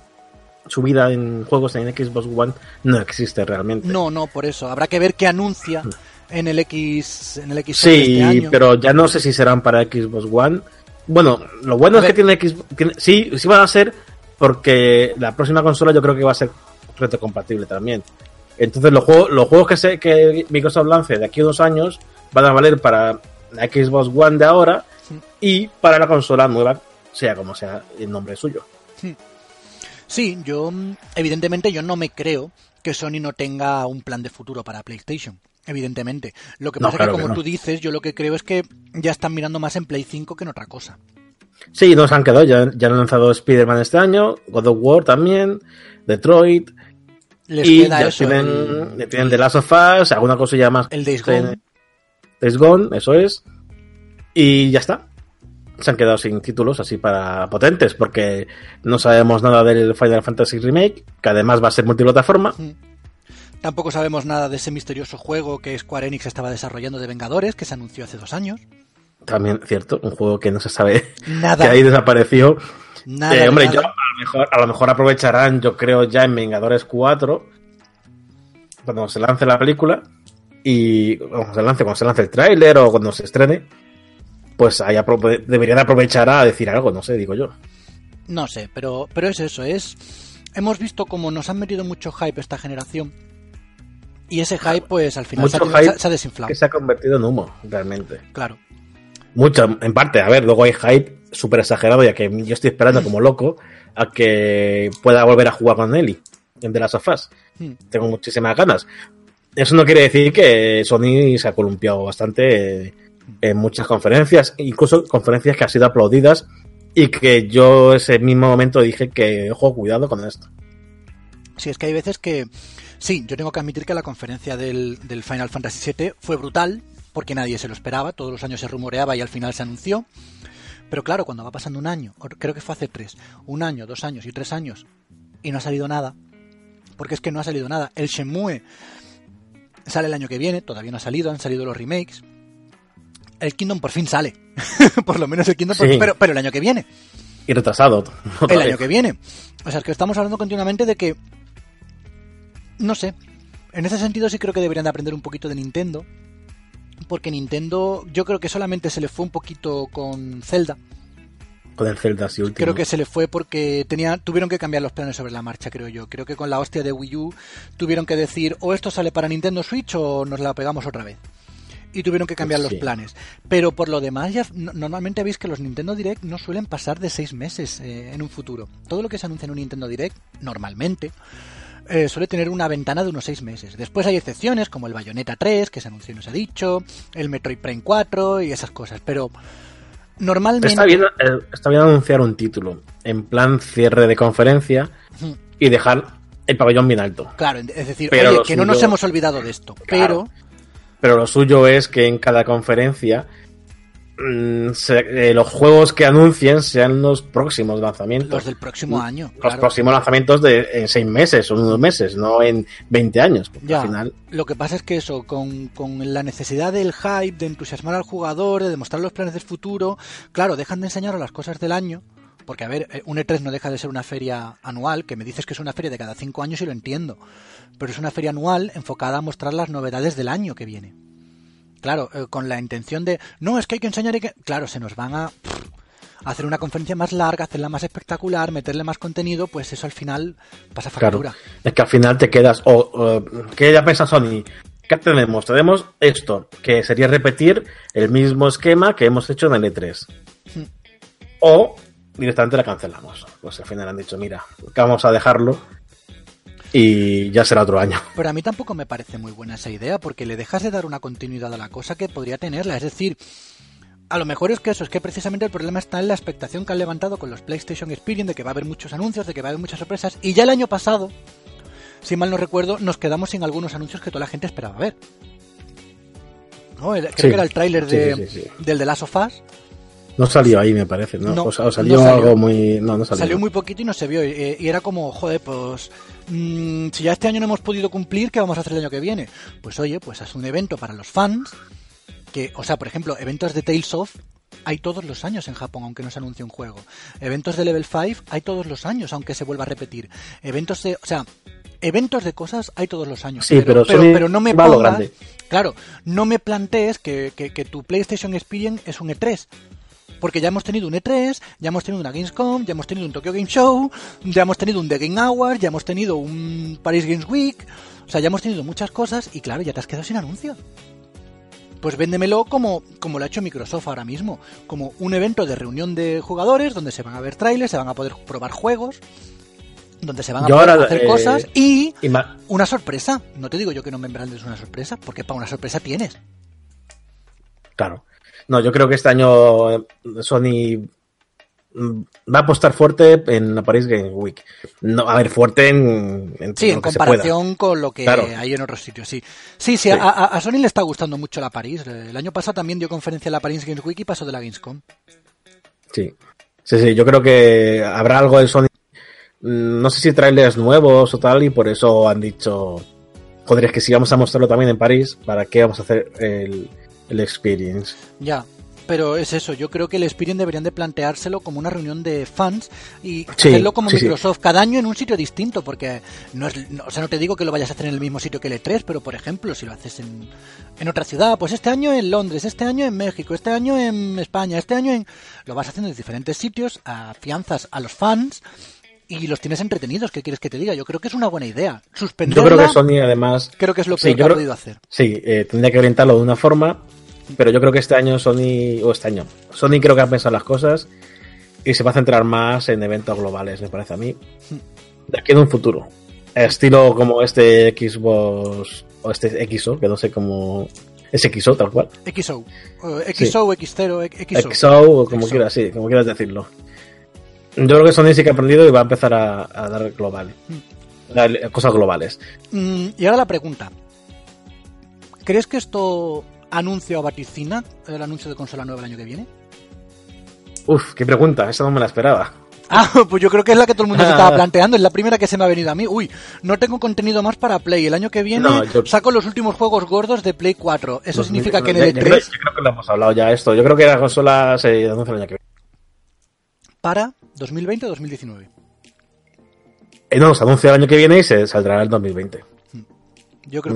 [SPEAKER 2] subida en juegos en Xbox One, no existe realmente.
[SPEAKER 1] No, no, por eso. Habrá que ver qué anuncia en el X en el X
[SPEAKER 2] Sí, este pero ya no sé si serán para Xbox One. Bueno, lo bueno es que tiene Xbox... sí, sí van a ser porque la próxima consola yo creo que va a ser retrocompatible también. Entonces los juegos, los juegos que, se, que Microsoft lance de aquí a dos años van a valer para la Xbox One de ahora y para la consola nueva, sea como sea el nombre suyo.
[SPEAKER 1] Sí, yo evidentemente yo no me creo que Sony no tenga un plan de futuro para PlayStation. Evidentemente. Lo que pasa es que, como tú dices, yo lo que creo es que ya están mirando más en Play 5 que en otra cosa.
[SPEAKER 2] Sí, nos han quedado. Ya, ya han lanzado Spider-Man este año, God of War también, Detroit, y ya tienen, tienen The Last of Us, alguna cosilla más.
[SPEAKER 1] El Days Gone.
[SPEAKER 2] Days Gone, eso es. Y ya está. Se han quedado sin títulos así para potentes, porque no sabemos nada del Final Fantasy Remake, que además va a ser multiplataforma.
[SPEAKER 1] Tampoco sabemos nada de ese misterioso juego que Square Enix estaba desarrollando de Vengadores, que se anunció hace dos años.
[SPEAKER 2] También, cierto, un juego que no se sabe nada. que ahí desapareció. Eh, hombre, Yo, a, lo mejor, a lo mejor aprovecharán, yo creo, ya en Vengadores 4, cuando se lance la película, y cuando se lance, cuando se lance el tráiler o cuando se estrene, pues ahí deberían aprovechar a decir algo, no sé, digo yo.
[SPEAKER 1] No sé, pero, pero es eso, es... Hemos visto cómo nos han metido mucho hype esta generación y ese hype, pues al final se ha, se ha, desinflado.
[SPEAKER 2] Que se ha convertido en humo, realmente.
[SPEAKER 1] Claro.
[SPEAKER 2] Mucho, en parte. A ver, luego hay hype súper exagerado, ya que yo estoy esperando como loco a que pueda volver a jugar con Nelly en The Last of Us. Hmm. Tengo muchísimas ganas. Eso no quiere decir que Sony se ha columpiado bastante en muchas conferencias, incluso conferencias que han sido aplaudidas y que yo ese mismo momento dije que, ojo, cuidado con esto.
[SPEAKER 1] Sí, es que hay veces que... Sí, yo tengo que admitir que la conferencia del, del Final Fantasy VII fue brutal, porque nadie se lo esperaba, todos los años se rumoreaba y al final se anunció. Pero claro, cuando va pasando un año, creo que fue hace tres, un año, dos años y tres años, y no ha salido nada, porque es que no ha salido nada. El Shenmue sale el año que viene, todavía no ha salido, han salido los remakes. El Kingdom por fin sale, por lo menos el Kingdom, pero, pero el año que viene.
[SPEAKER 2] Y retrasado.
[SPEAKER 1] El año que viene. O sea, es que estamos hablando continuamente de que, no sé, en ese sentido sí creo que deberían de aprender un poquito de Nintendo, porque Nintendo yo creo que solamente se le fue un poquito con Zelda.
[SPEAKER 2] Con el Zelda, sí, último.
[SPEAKER 1] Creo que se le fue porque tenía, tuvieron que cambiar los planes sobre la marcha, creo yo. Creo que con la hostia de Wii U tuvieron que decir o esto sale para Nintendo Switch o nos la pegamos otra vez. Y tuvieron que cambiar los planes. Pero por lo demás, ya normalmente veis que los Nintendo Direct no suelen pasar de seis meses eh, en un futuro. Todo lo que se anuncia en un Nintendo Direct, normalmente, eh, suele tener una ventana de unos 6 meses. Después hay excepciones como el Bayonetta 3, que se anunció y no se ha dicho, el Metroid Prime 4 y esas cosas, pero normalmente...
[SPEAKER 2] Está bien, eh, está bien anunciar un título en plan cierre de conferencia y dejar el pabellón bien alto.
[SPEAKER 1] Claro, es decir, oye, que no nos hemos olvidado de esto, pero...
[SPEAKER 2] Pero lo suyo es que en cada conferencia Mm, eh, los juegos que anuncien sean los próximos lanzamientos.
[SPEAKER 1] Los del próximo año.
[SPEAKER 2] Los próximos lanzamientos de en seis meses o unos meses, no en 20 años.
[SPEAKER 1] Ya,
[SPEAKER 2] al final...
[SPEAKER 1] Lo que pasa es que eso, con, con, la necesidad del hype, de entusiasmar al jugador, de demostrar los planes del futuro, claro, dejan de enseñar las cosas del año. Porque, a ver, eh, un E3 no deja de ser una feria anual, que me dices que es una feria de cada cinco años y lo entiendo. Pero es una feria anual enfocada a mostrar las novedades del año que viene. Claro, eh, con la intención de, no, es que hay que enseñar y que... Claro, se nos van a hacer una conferencia más larga, hacerla más espectacular, meterle más contenido, pues eso al final pasa factura.
[SPEAKER 2] Es que al final te quedas, o, ¿qué ya piensa Sony? ¿Qué tenemos? Tenemos esto, que sería repetir el mismo esquema que hemos hecho en el E3. Hmm. O directamente la cancelamos. Pues al final han dicho, mira, vamos a dejarlo y ya será otro año.
[SPEAKER 1] Pero a mí tampoco me parece muy buena esa idea porque le dejas de dar una continuidad a la cosa que podría tenerla. Es decir, a lo mejor es que eso, es que precisamente el problema está en la expectación que han levantado con los PlayStation Experience de que va a haber muchos anuncios, de que va a haber muchas sorpresas. Y ya el año pasado, si mal no recuerdo, nos quedamos sin algunos anuncios que toda la gente esperaba ver. ¿No? creo que era el tráiler de, del The Last of Us
[SPEAKER 2] No salió ahí, me parece, ¿no? o, sea, salió, algo muy. No, no salió.
[SPEAKER 1] Salió muy poquito y no se vio. Y, era como, joder, pues. Mm, si ya este año no hemos podido cumplir, ¿qué vamos a hacer el año que viene? Pues oye, pues es un evento para los fans. Que, o sea, por ejemplo, eventos de Tales of hay todos los años en Japón, aunque no se anuncie un juego. Eventos de Level 5 hay todos los años, aunque se vuelva a repetir. Eventos de. O sea, eventos de cosas hay todos los años.
[SPEAKER 2] Sí, pero,
[SPEAKER 1] pero, no me pongas, Claro, no me plantees que, que, que tu PlayStation Experience es un E3 porque ya hemos tenido un E3, ya hemos tenido una Gamescom, ya hemos tenido un Tokyo Game Show, ya hemos tenido un The Game Awards, ya hemos tenido un Paris Games Week, o sea, ya hemos tenido muchas cosas y claro, ya te has quedado sin anuncio. Pues véndemelo como, como lo ha hecho Microsoft ahora mismo, como un evento de reunión de jugadores donde se van a ver trailers, se van a poder probar juegos, donde se van a poder hacer eh, cosas y, una sorpresa. No te digo yo que no me es una sorpresa, porque para una sorpresa tienes.
[SPEAKER 2] Claro. No, yo creo que este año eh, Sony mm, va a apostar fuerte en la Paris Game Week. No, a ver, fuerte en,
[SPEAKER 1] sí, en comparación con lo que hay en otros sitios, sí. Sí, sí, A, Sony le está gustando mucho la Paris. El año pasado también dio conferencia en la Paris Games Week y pasó de la Gamescom.
[SPEAKER 2] Sí. Sí, sí, yo creo que habrá algo de Sony. Mm, no sé si trailers nuevos o tal, y por eso han dicho. Joder, es que si vamos a mostrarlo también en París, ¿para qué vamos a hacer el, el experience.
[SPEAKER 1] Ya, pero es eso, yo creo que el Experience deberían de planteárselo como una reunión de fans y hacerlo como Microsoft, cada año en un sitio distinto, porque no es, o sea, no te digo que lo vayas a hacer en el mismo sitio que el E3, pero por ejemplo, si lo haces en, en otra ciudad, pues este año en Londres, este año en México, este año en España, este año en... Lo vas haciendo en diferentes sitios, afianzas a los fans y los tienes entretenidos. ¿Qué quieres que te diga? Yo creo que es una buena idea. Suspenderla,
[SPEAKER 2] Yo creo que Sony, además.
[SPEAKER 1] Creo que es lo que ha podido hacer.
[SPEAKER 2] Sí, eh, tendría que orientarlo de una forma pero yo creo que este año Sony, o este año, Sony creo que ha pensado las cosas y se va a centrar más en eventos globales, me parece a mí. De aquí en un futuro. Estilo como este Xbox o este XO, que no sé cómo. Es XO, tal cual.
[SPEAKER 1] XO. XO, X0, XO.
[SPEAKER 2] XO, o como quieras, sí, como quieras decirlo. Yo creo que Sony sí que ha aprendido y va a empezar a, dar global. Mm. Cosas globales.
[SPEAKER 1] Mm, y ahora la pregunta. ¿Crees que esto anuncio a vaticina el anuncio de consola nueva el año que viene?
[SPEAKER 2] Uf, qué pregunta, esa no me la esperaba.
[SPEAKER 1] Ah, pues yo creo que es la que todo el mundo se estaba planteando, es la primera que se me ha venido a mí. Uy, no tengo contenido más para Play. El año que viene saco los últimos juegos gordos de Play 4. Eso significa que en el E3...
[SPEAKER 2] Yo creo, que lo hemos hablado ya esto. Yo creo que la consola se anuncia el año que viene.
[SPEAKER 1] ¿Para 2020 o 2019?
[SPEAKER 2] Eh, no, se anuncia el año que viene y se saldrá el 2020.
[SPEAKER 1] Yo creo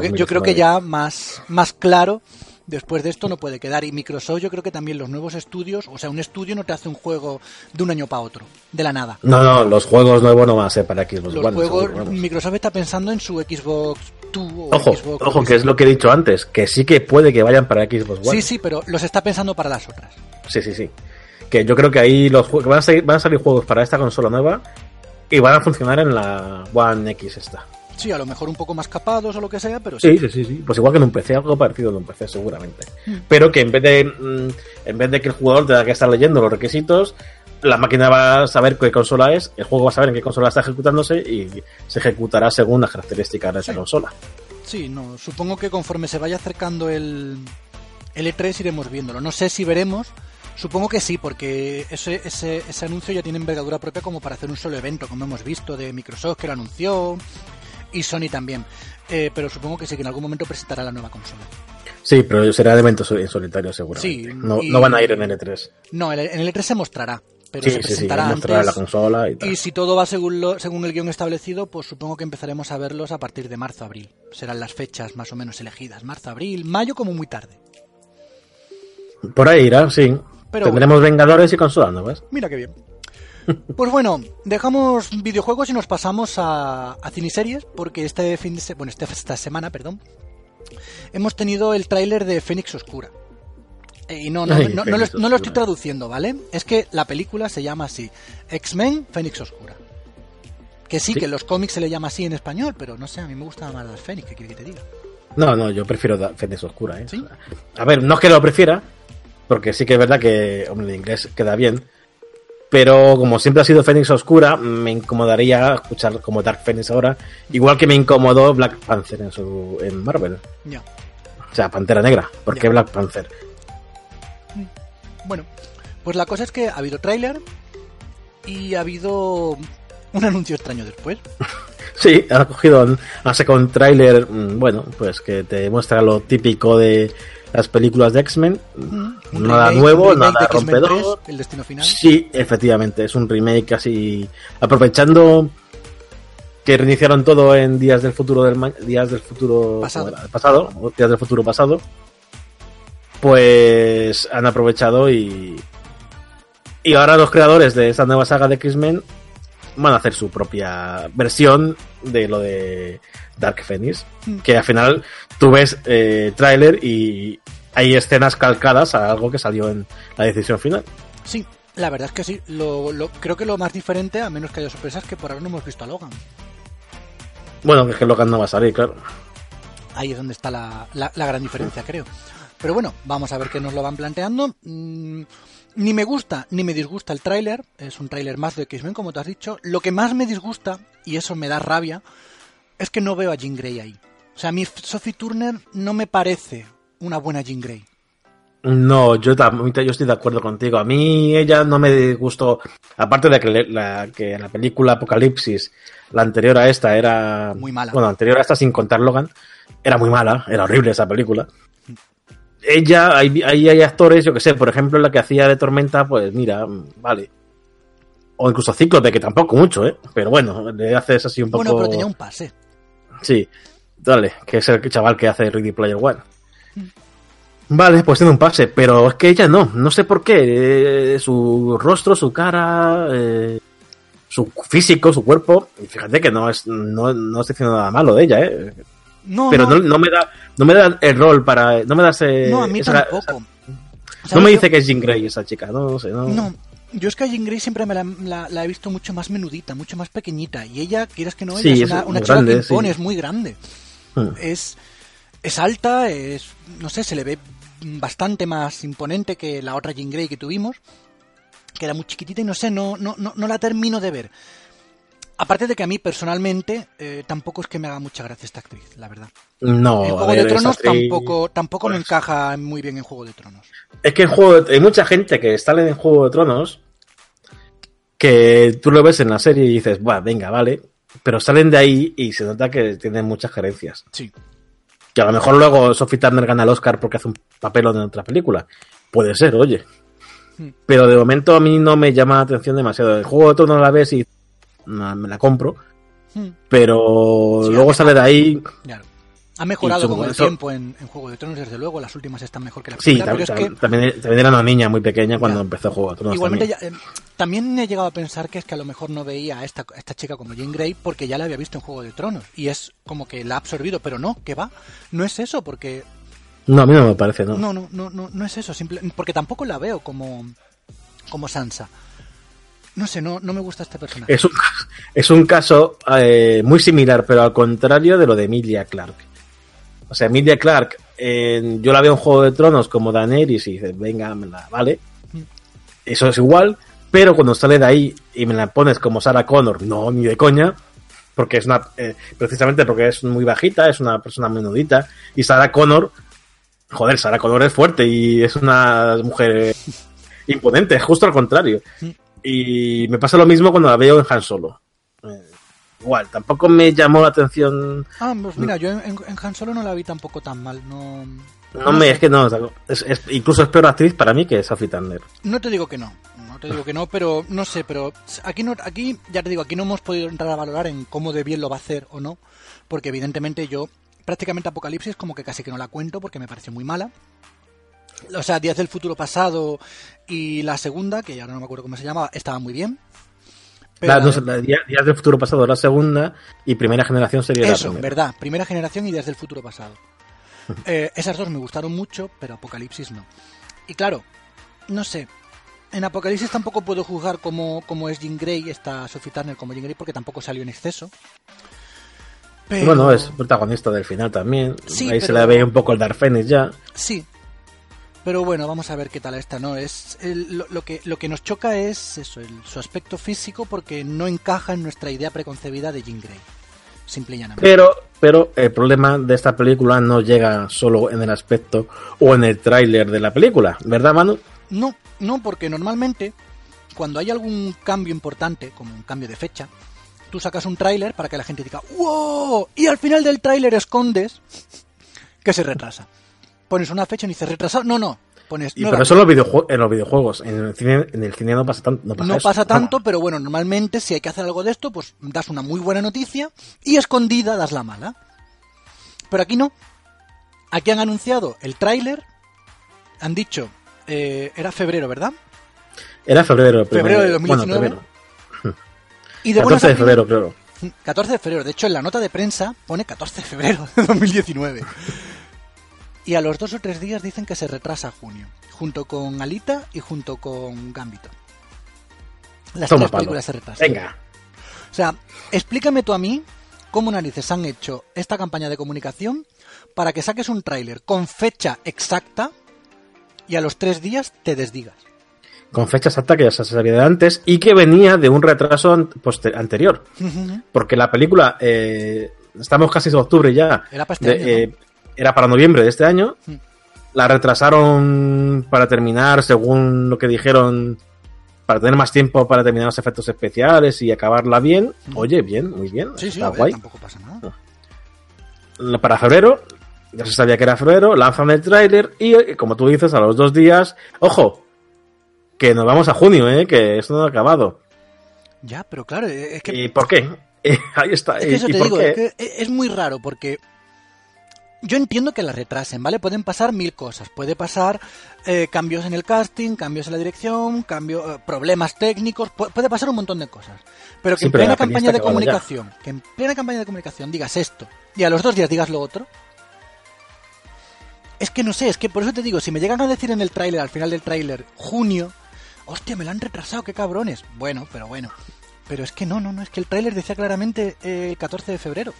[SPEAKER 1] que, yo, creo que ya más, más claro después de esto no puede quedar. Y Microsoft, yo creo que también los nuevos estudios, o sea, un estudio no te hace un juego de un año para otro, de la nada.
[SPEAKER 2] No, no, los juegos nuevos no van a ser para Xbox
[SPEAKER 1] los Juegos, Microsoft está pensando en su Xbox 2 o
[SPEAKER 2] ojo,
[SPEAKER 1] Xbox
[SPEAKER 2] Ojo, que es lo que he dicho antes, que sí que puede que vayan para Xbox
[SPEAKER 1] One. Sí, sí, pero los está pensando para las otras.
[SPEAKER 2] Sí, sí, sí. Que yo creo que ahí los van a, salir, van a salir juegos para esta consola nueva y van a funcionar en la One X esta.
[SPEAKER 1] Sí, a lo mejor un poco más capados o lo que sea, pero sí.
[SPEAKER 2] Sí, sí, sí. Pues igual que en un PC, algo parecido en un PC, seguramente. Hmm. Pero que en vez de mm, en vez de que el jugador tenga que estar leyendo los requisitos, la máquina va a saber qué consola es, el juego va a saber en qué consola está ejecutándose y se ejecutará según las características de esa consola.
[SPEAKER 1] Sí, no, supongo que conforme se vaya acercando el, el E3 iremos viéndolo. No sé si veremos, Supongo que sí, porque ese, ese, ese, anuncio ya tiene envergadura propia como para hacer un solo evento, como hemos visto de Microsoft que lo anunció, y Sony también. Eh, pero supongo que sí, que en algún momento presentará la nueva consola.
[SPEAKER 2] Sí, pero será de evento en solitario seguramente. Sí, no, no, van a ir en L3.
[SPEAKER 1] No, en el E3 se mostrará. Pero se presentará
[SPEAKER 2] sí, antes, la consola y,
[SPEAKER 1] y, si todo va según, lo, según el guion establecido, pues supongo que empezaremos a verlos a partir de marzo-abril. Serán las fechas más o menos elegidas. Marzo-abril, mayo como muy tarde.
[SPEAKER 2] Por ahí irá, sí. Tendremos Vengadores y consola, ¿no ves?
[SPEAKER 1] Mira qué bien. Pues bueno, dejamos videojuegos y nos pasamos a, a ciniseries, porque este fin de bueno, este, esta semana, perdón, hemos tenido el tráiler de Fénix Oscura. Eh, y no, no, no, lo, no, lo, estoy traduciendo, ¿vale? Es que la película se llama así, X-Men Fénix Oscura. Que sí, que en los cómics se le llama así en español, pero no sé, a mí me gusta más las Fénix, ¿qué quiere que te diga?
[SPEAKER 2] No, no, yo prefiero Fénix Oscura, ¿eh? A ver, no es que lo prefiera, porque sí que es verdad que, hombre, el inglés queda bien, pero como siempre ha sido Fénix Oscura, me incomodaría escuchar como Dark Phoenix ahora, igual que me incomodó Black Panther en, su, en Marvel.
[SPEAKER 1] Ya.
[SPEAKER 2] O sea, Pantera Negra. ¿Por qué Black Panther?
[SPEAKER 1] Bueno, Pues la cosa es que ha habido tráiler y ha habido un anuncio extraño después.
[SPEAKER 2] Sí, ha cogido, ha sacado un tráiler, mm, bueno, pues que te muestra lo típico de las películas de X-Men. Mm, nada nuevo, nada rompedor.
[SPEAKER 1] el destino final.
[SPEAKER 2] Sí, efectivamente, es un remake así aprovechando que reiniciaron todo en días del futuro del días del futuro
[SPEAKER 1] pasado.
[SPEAKER 2] pasado, días del futuro pasado. Pues han aprovechado y y ahora los creadores de esta nueva saga de X-Men van a hacer su propia versión de lo de Dark Phoenix. Hmm. Que al final tú ves eh, tráiler y hay escenas calcadas a algo que salió en la decisión final.
[SPEAKER 1] Sí, la verdad es que sí. Lo, creo que lo más diferente, a menos que haya sorpresas, que por ahora no hemos visto a Logan.
[SPEAKER 2] Bueno, es que Logan no va a salir, claro.
[SPEAKER 1] Ahí es donde está la, gran diferencia, creo. Pero bueno, vamos a ver qué nos lo van planteando. Mm, ni me gusta ni me disgusta el tráiler, es un tráiler más de X-Men como te has dicho. Lo que más me disgusta, y eso me da rabia, es que no veo a Jean Grey ahí. O sea, a mí Sophie Turner no me parece una buena Jean Grey.
[SPEAKER 2] No, yo, yo estoy de acuerdo contigo. A mí ella no me gustó, aparte de que, la, que la película Apocalipsis, la anterior a esta, era...
[SPEAKER 1] Muy mala.
[SPEAKER 2] Bueno, anterior a esta sin contar Logan, era muy mala, era horrible esa película ella, ahí hay, actores, yo que sé, por ejemplo, la que hacía de Tormenta, pues mira, vale. O incluso Cíclope, que tampoco mucho, ¿eh? Pero bueno, le haces así un poco.
[SPEAKER 1] Bueno, pero tenía un pase.
[SPEAKER 2] Sí, dale, que es el chaval que hace Ready Player One. Mm. Vale, pues tiene un pase, pero es que ella no, no sé por qué. Eh, su rostro, su cara, eh, su físico, su cuerpo, y fíjate que no es, no, no estoy diciendo nada malo de ella, ¿eh?
[SPEAKER 1] No,
[SPEAKER 2] pero no. me da no me da el rol para no me das
[SPEAKER 1] no a mí tampoco.
[SPEAKER 2] no me dice que es Jean Grey esa chica no, sé no.
[SPEAKER 1] No yo es que a Jean Grey siempre me la, he visto mucho más menudita mucho más pequeñita y ella quieres que no ella es una, chica que impone es muy grande. Hmm. es es alta es no sé se le ve bastante más imponente que la otra Jean Grey que tuvimos que era muy chiquitita y no sé no no no, no la termino de ver Aparte de que a mí personalmente eh, tampoco es que me haga mucha gracia esta actriz, la verdad.
[SPEAKER 2] No.
[SPEAKER 1] En Juego de Tronos tampoco, tampoco me pues encaja muy bien en Juego de Tronos.
[SPEAKER 2] Es que en Juego hay mucha gente que está en Juego de Tronos que tú lo ves en la serie y dices, va, venga, vale, pero salen de ahí y se nota que tienen muchas gerencias.
[SPEAKER 1] Sí.
[SPEAKER 2] Que a lo mejor luego Sophie Turner gana el Oscar porque hace un papel en otra película. Puede ser, oye. Hmm. Pero de momento a mí no me llama la atención demasiado. El Juego de Tronos la ves y me la compro. Hmm. Pero luego sale de ahí.
[SPEAKER 1] Ha mejorado con el tiempo en, Juego de Tronos, desde luego. Las últimas están mejor que la
[SPEAKER 2] primera. Sí, también, era una niña muy pequeña cuando empezó Juego de Tronos.
[SPEAKER 1] Igualmente, también. Eh, he llegado a pensar que es que a lo mejor no veía a esta, esta chica como Jane Grey porque ya la había visto en Juego de Tronos. Y es como que la ha absorbido, pero no, que va. No es eso, porque.
[SPEAKER 2] No, a mí no me parece, ¿no?
[SPEAKER 1] No, no, no, no, no es eso. Simple, porque tampoco la veo como, como Sansa. No sé, no, no me gusta este personaje.
[SPEAKER 2] Es un, es un caso eh, muy similar, pero al contrario de lo de Emilia Clark. O sea, Emilia Clark, yo la veo en Juego de Tronos como Daenerys y dices, venga, me la, vale. Eso es igual, pero cuando sale de ahí y me la pones como Sarah Connor, no, ni de coña, porque es una, eh, precisamente porque es muy bajita, es una persona menudita, y Sarah Connor, joder, Sarah Connor es fuerte y es una mujer imponente, justo al contrario. Y me pasa lo mismo cuando la veo en Han Solo. Eh, igual, tampoco me llamó la atención.
[SPEAKER 1] Ah, pues mira, yo en, Han Solo no la vi tampoco tan mal. No,
[SPEAKER 2] no, me, es que no, es, incluso es peor actriz para mí que Sophie Turner.
[SPEAKER 1] No te digo que no, no te digo que no, pero no sé, pero aquí no, aquí ya te digo, aquí no hemos podido entrar a valorar en cómo de bien lo va a hacer o no, porque evidentemente yo prácticamente Apocalipsis como que casi que no la cuento porque me parece muy mala o sea, Días del Futuro Pasado y la segunda, que ya no me acuerdo cómo se llamaba, estaba muy bien.
[SPEAKER 2] Pero, Días del Futuro Pasado la segunda y Primera Generación sería
[SPEAKER 1] la
[SPEAKER 2] primera.
[SPEAKER 1] verdad, Primera Generación y Días del Futuro Pasado. Eh, esas dos me gustaron mucho, pero Apocalipsis no. Y claro, no sé, en Apocalipsis tampoco puedo juzgar cómo, es Jean Grey, esta Sophie Turner como Jean Grey, porque tampoco salió en exceso.
[SPEAKER 2] Bueno, es protagonista del final también. Ahí se le ve un poco el Dark Phoenix ya.
[SPEAKER 1] Sí, pero bueno, vamos a ver qué tal esta, ¿no? Es lo, que, lo que nos choca es eso, su aspecto físico porque no encaja en nuestra idea preconcebida de Jean Grey. Simple y llanamente.
[SPEAKER 2] Pero, pero el problema de esta película no llega solo en el aspecto o en el tráiler de la película, ¿verdad, Manu?
[SPEAKER 1] No, no, porque normalmente cuando hay algún cambio importante, como un cambio de fecha, tú sacas un tráiler para que la gente diga ¡Wow! Y al final del tráiler escondes que se retrasa. Pones una fecha y dices retrasado. No, no. Pones
[SPEAKER 2] y pero eso en los, videojuegos, en los videojuegos. En el cine, en el cine no pasa tanto. No
[SPEAKER 1] pasa, no pasa tanto, pero bueno, normalmente si hay que hacer algo de esto, pues das una muy buena noticia y escondida das la mala. Pero aquí no. Aquí han anunciado el tráiler. Han dicho, eh, era febrero, ¿verdad?
[SPEAKER 2] Era febrero.
[SPEAKER 1] Febrero de 2019.
[SPEAKER 2] Y de 14 de febrero, creo.
[SPEAKER 1] 14 de febrero. De hecho, en la nota de prensa pone 14 de febrero de 2019. Y a los dos o tres días dicen que se retrasa a junio. Junto con Alita y junto con Gambito. Las tres películas se retrasan.
[SPEAKER 2] Venga.
[SPEAKER 1] O sea, explícame tú a mí cómo narices han hecho esta campaña de comunicación para que saques un tráiler con fecha exacta y a los tres días te desdigas
[SPEAKER 2] con fecha exacta que ya se sabía de antes y que venía de un retraso anterior. Porque la película, eh, estamos casi en octubre ya,
[SPEAKER 1] era para, este
[SPEAKER 2] eh, era para noviembre de este año. La retrasaron para terminar, según lo que dijeron, para tener más tiempo para terminar los efectos especiales y acabarla bien. Oye, bien, muy bien.
[SPEAKER 1] Sí, sí, guay. tampoco pasa nada.
[SPEAKER 2] Para febrero, ya se sabía que era febrero, lanzan el tráiler y, como tú dices, a los dos días, ojo, que nos vamos a junio, ¿eh? que esto no ha acabado.
[SPEAKER 1] Ya, pero claro, es que...
[SPEAKER 2] ¿Y por qué? Ahí está.
[SPEAKER 1] Es que eso te digo, es, muy raro porque yo entiendo que la retrasen, ¿vale? Pueden pasar mil cosas. Puede pasar eh, cambios en el casting, cambios en la dirección, cambio, eh, problemas técnicos, puede pasar un montón de cosas. Pero que en plena campaña de comunicación, que en plena campaña de comunicación digas esto y a los dos días digas lo otro, es que no sé, es que por eso te digo, si me llegan a decir en el tráiler, al final del tráiler, junio, hostia, me lo han retrasado, qué cabrones. Bueno, pero bueno. Pero es que no, no, no, es que el tráiler decía claramente eh, el 14 de febrero.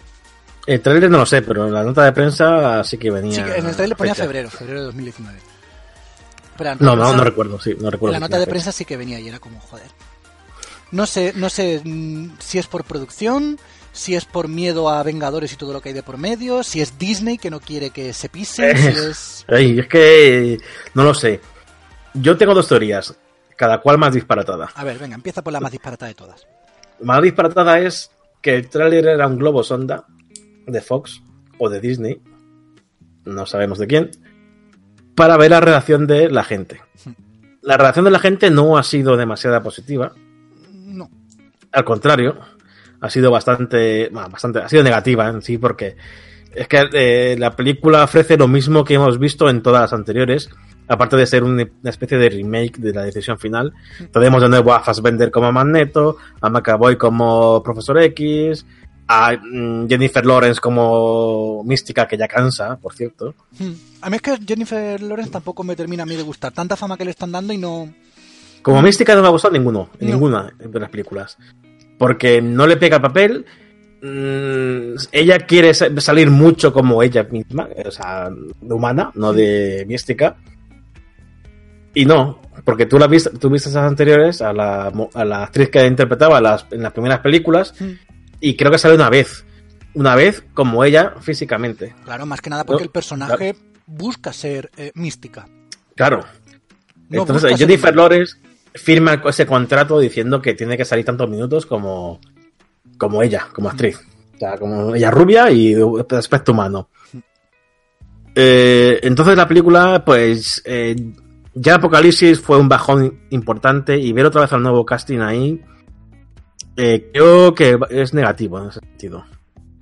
[SPEAKER 2] El tráiler no lo sé, pero la nota de prensa sí que venía. Sí,
[SPEAKER 1] en el tráiler ponía febrero, febrero de 2019.
[SPEAKER 2] no, no, no recuerdo, sí, no recuerdo.
[SPEAKER 1] La nota de prensa sí que venía y era como, joder. No sé, no sé mm, si es por producción, si es por miedo a Vengadores y todo lo que hay de por medio, si es Disney que no quiere que se pise, si es...
[SPEAKER 2] Ay, es que no lo sé. Yo tengo dos teorías cada cual más disparatada.
[SPEAKER 1] A ver, venga, empieza por la más disparatada de todas.
[SPEAKER 2] Más disparatada es que el tráiler era un globo sonda de Fox o de Disney, no sabemos de quién, para ver la reacción de la gente. La reacción de la gente no ha sido demasiada positiva.
[SPEAKER 1] No.
[SPEAKER 2] Al contrario, ha sido bastante, bastante, ha sido negativa en sí porque es que eh, la película ofrece lo mismo que hemos visto en todas las anteriores, aparte de ser una especie de remake de la decisión final, tenemos de nuevo a Fassbender como Magneto, a McAvoy como Profesor X, a mm, Jennifer Lawrence como Mística, que ya cansa, por cierto.
[SPEAKER 1] A mí es que Jennifer Lawrence tampoco me termina a mí de gustar. Tanta fama que le están dando y no...
[SPEAKER 2] Como Mística no me ha gustado ninguno, ninguna de las películas. Porque no le pega el papel, mm, ella quiere salir mucho como ella misma, o sea, de humana, no de mística. Y no, porque tú la viste, tú viste esas anteriores a la, a la actriz que interpretaba las, en las primeras películas mm. Y creo que sale una vez. Una vez como ella físicamente.
[SPEAKER 1] Claro, más que nada porque el personaje busca ser eh, mística.
[SPEAKER 2] Claro. Entonces Jennifer Lawrence firma ese contrato diciendo que tiene que salir tantos minutos como, como ella, como actriz. O sea, como ella rubia y de aspecto humano. Eh, entonces la película, pues, eh, ya Apocalipsis fue un bajón importante y ver otra vez al nuevo casting ahí, eh, creo que es negativo en ese sentido.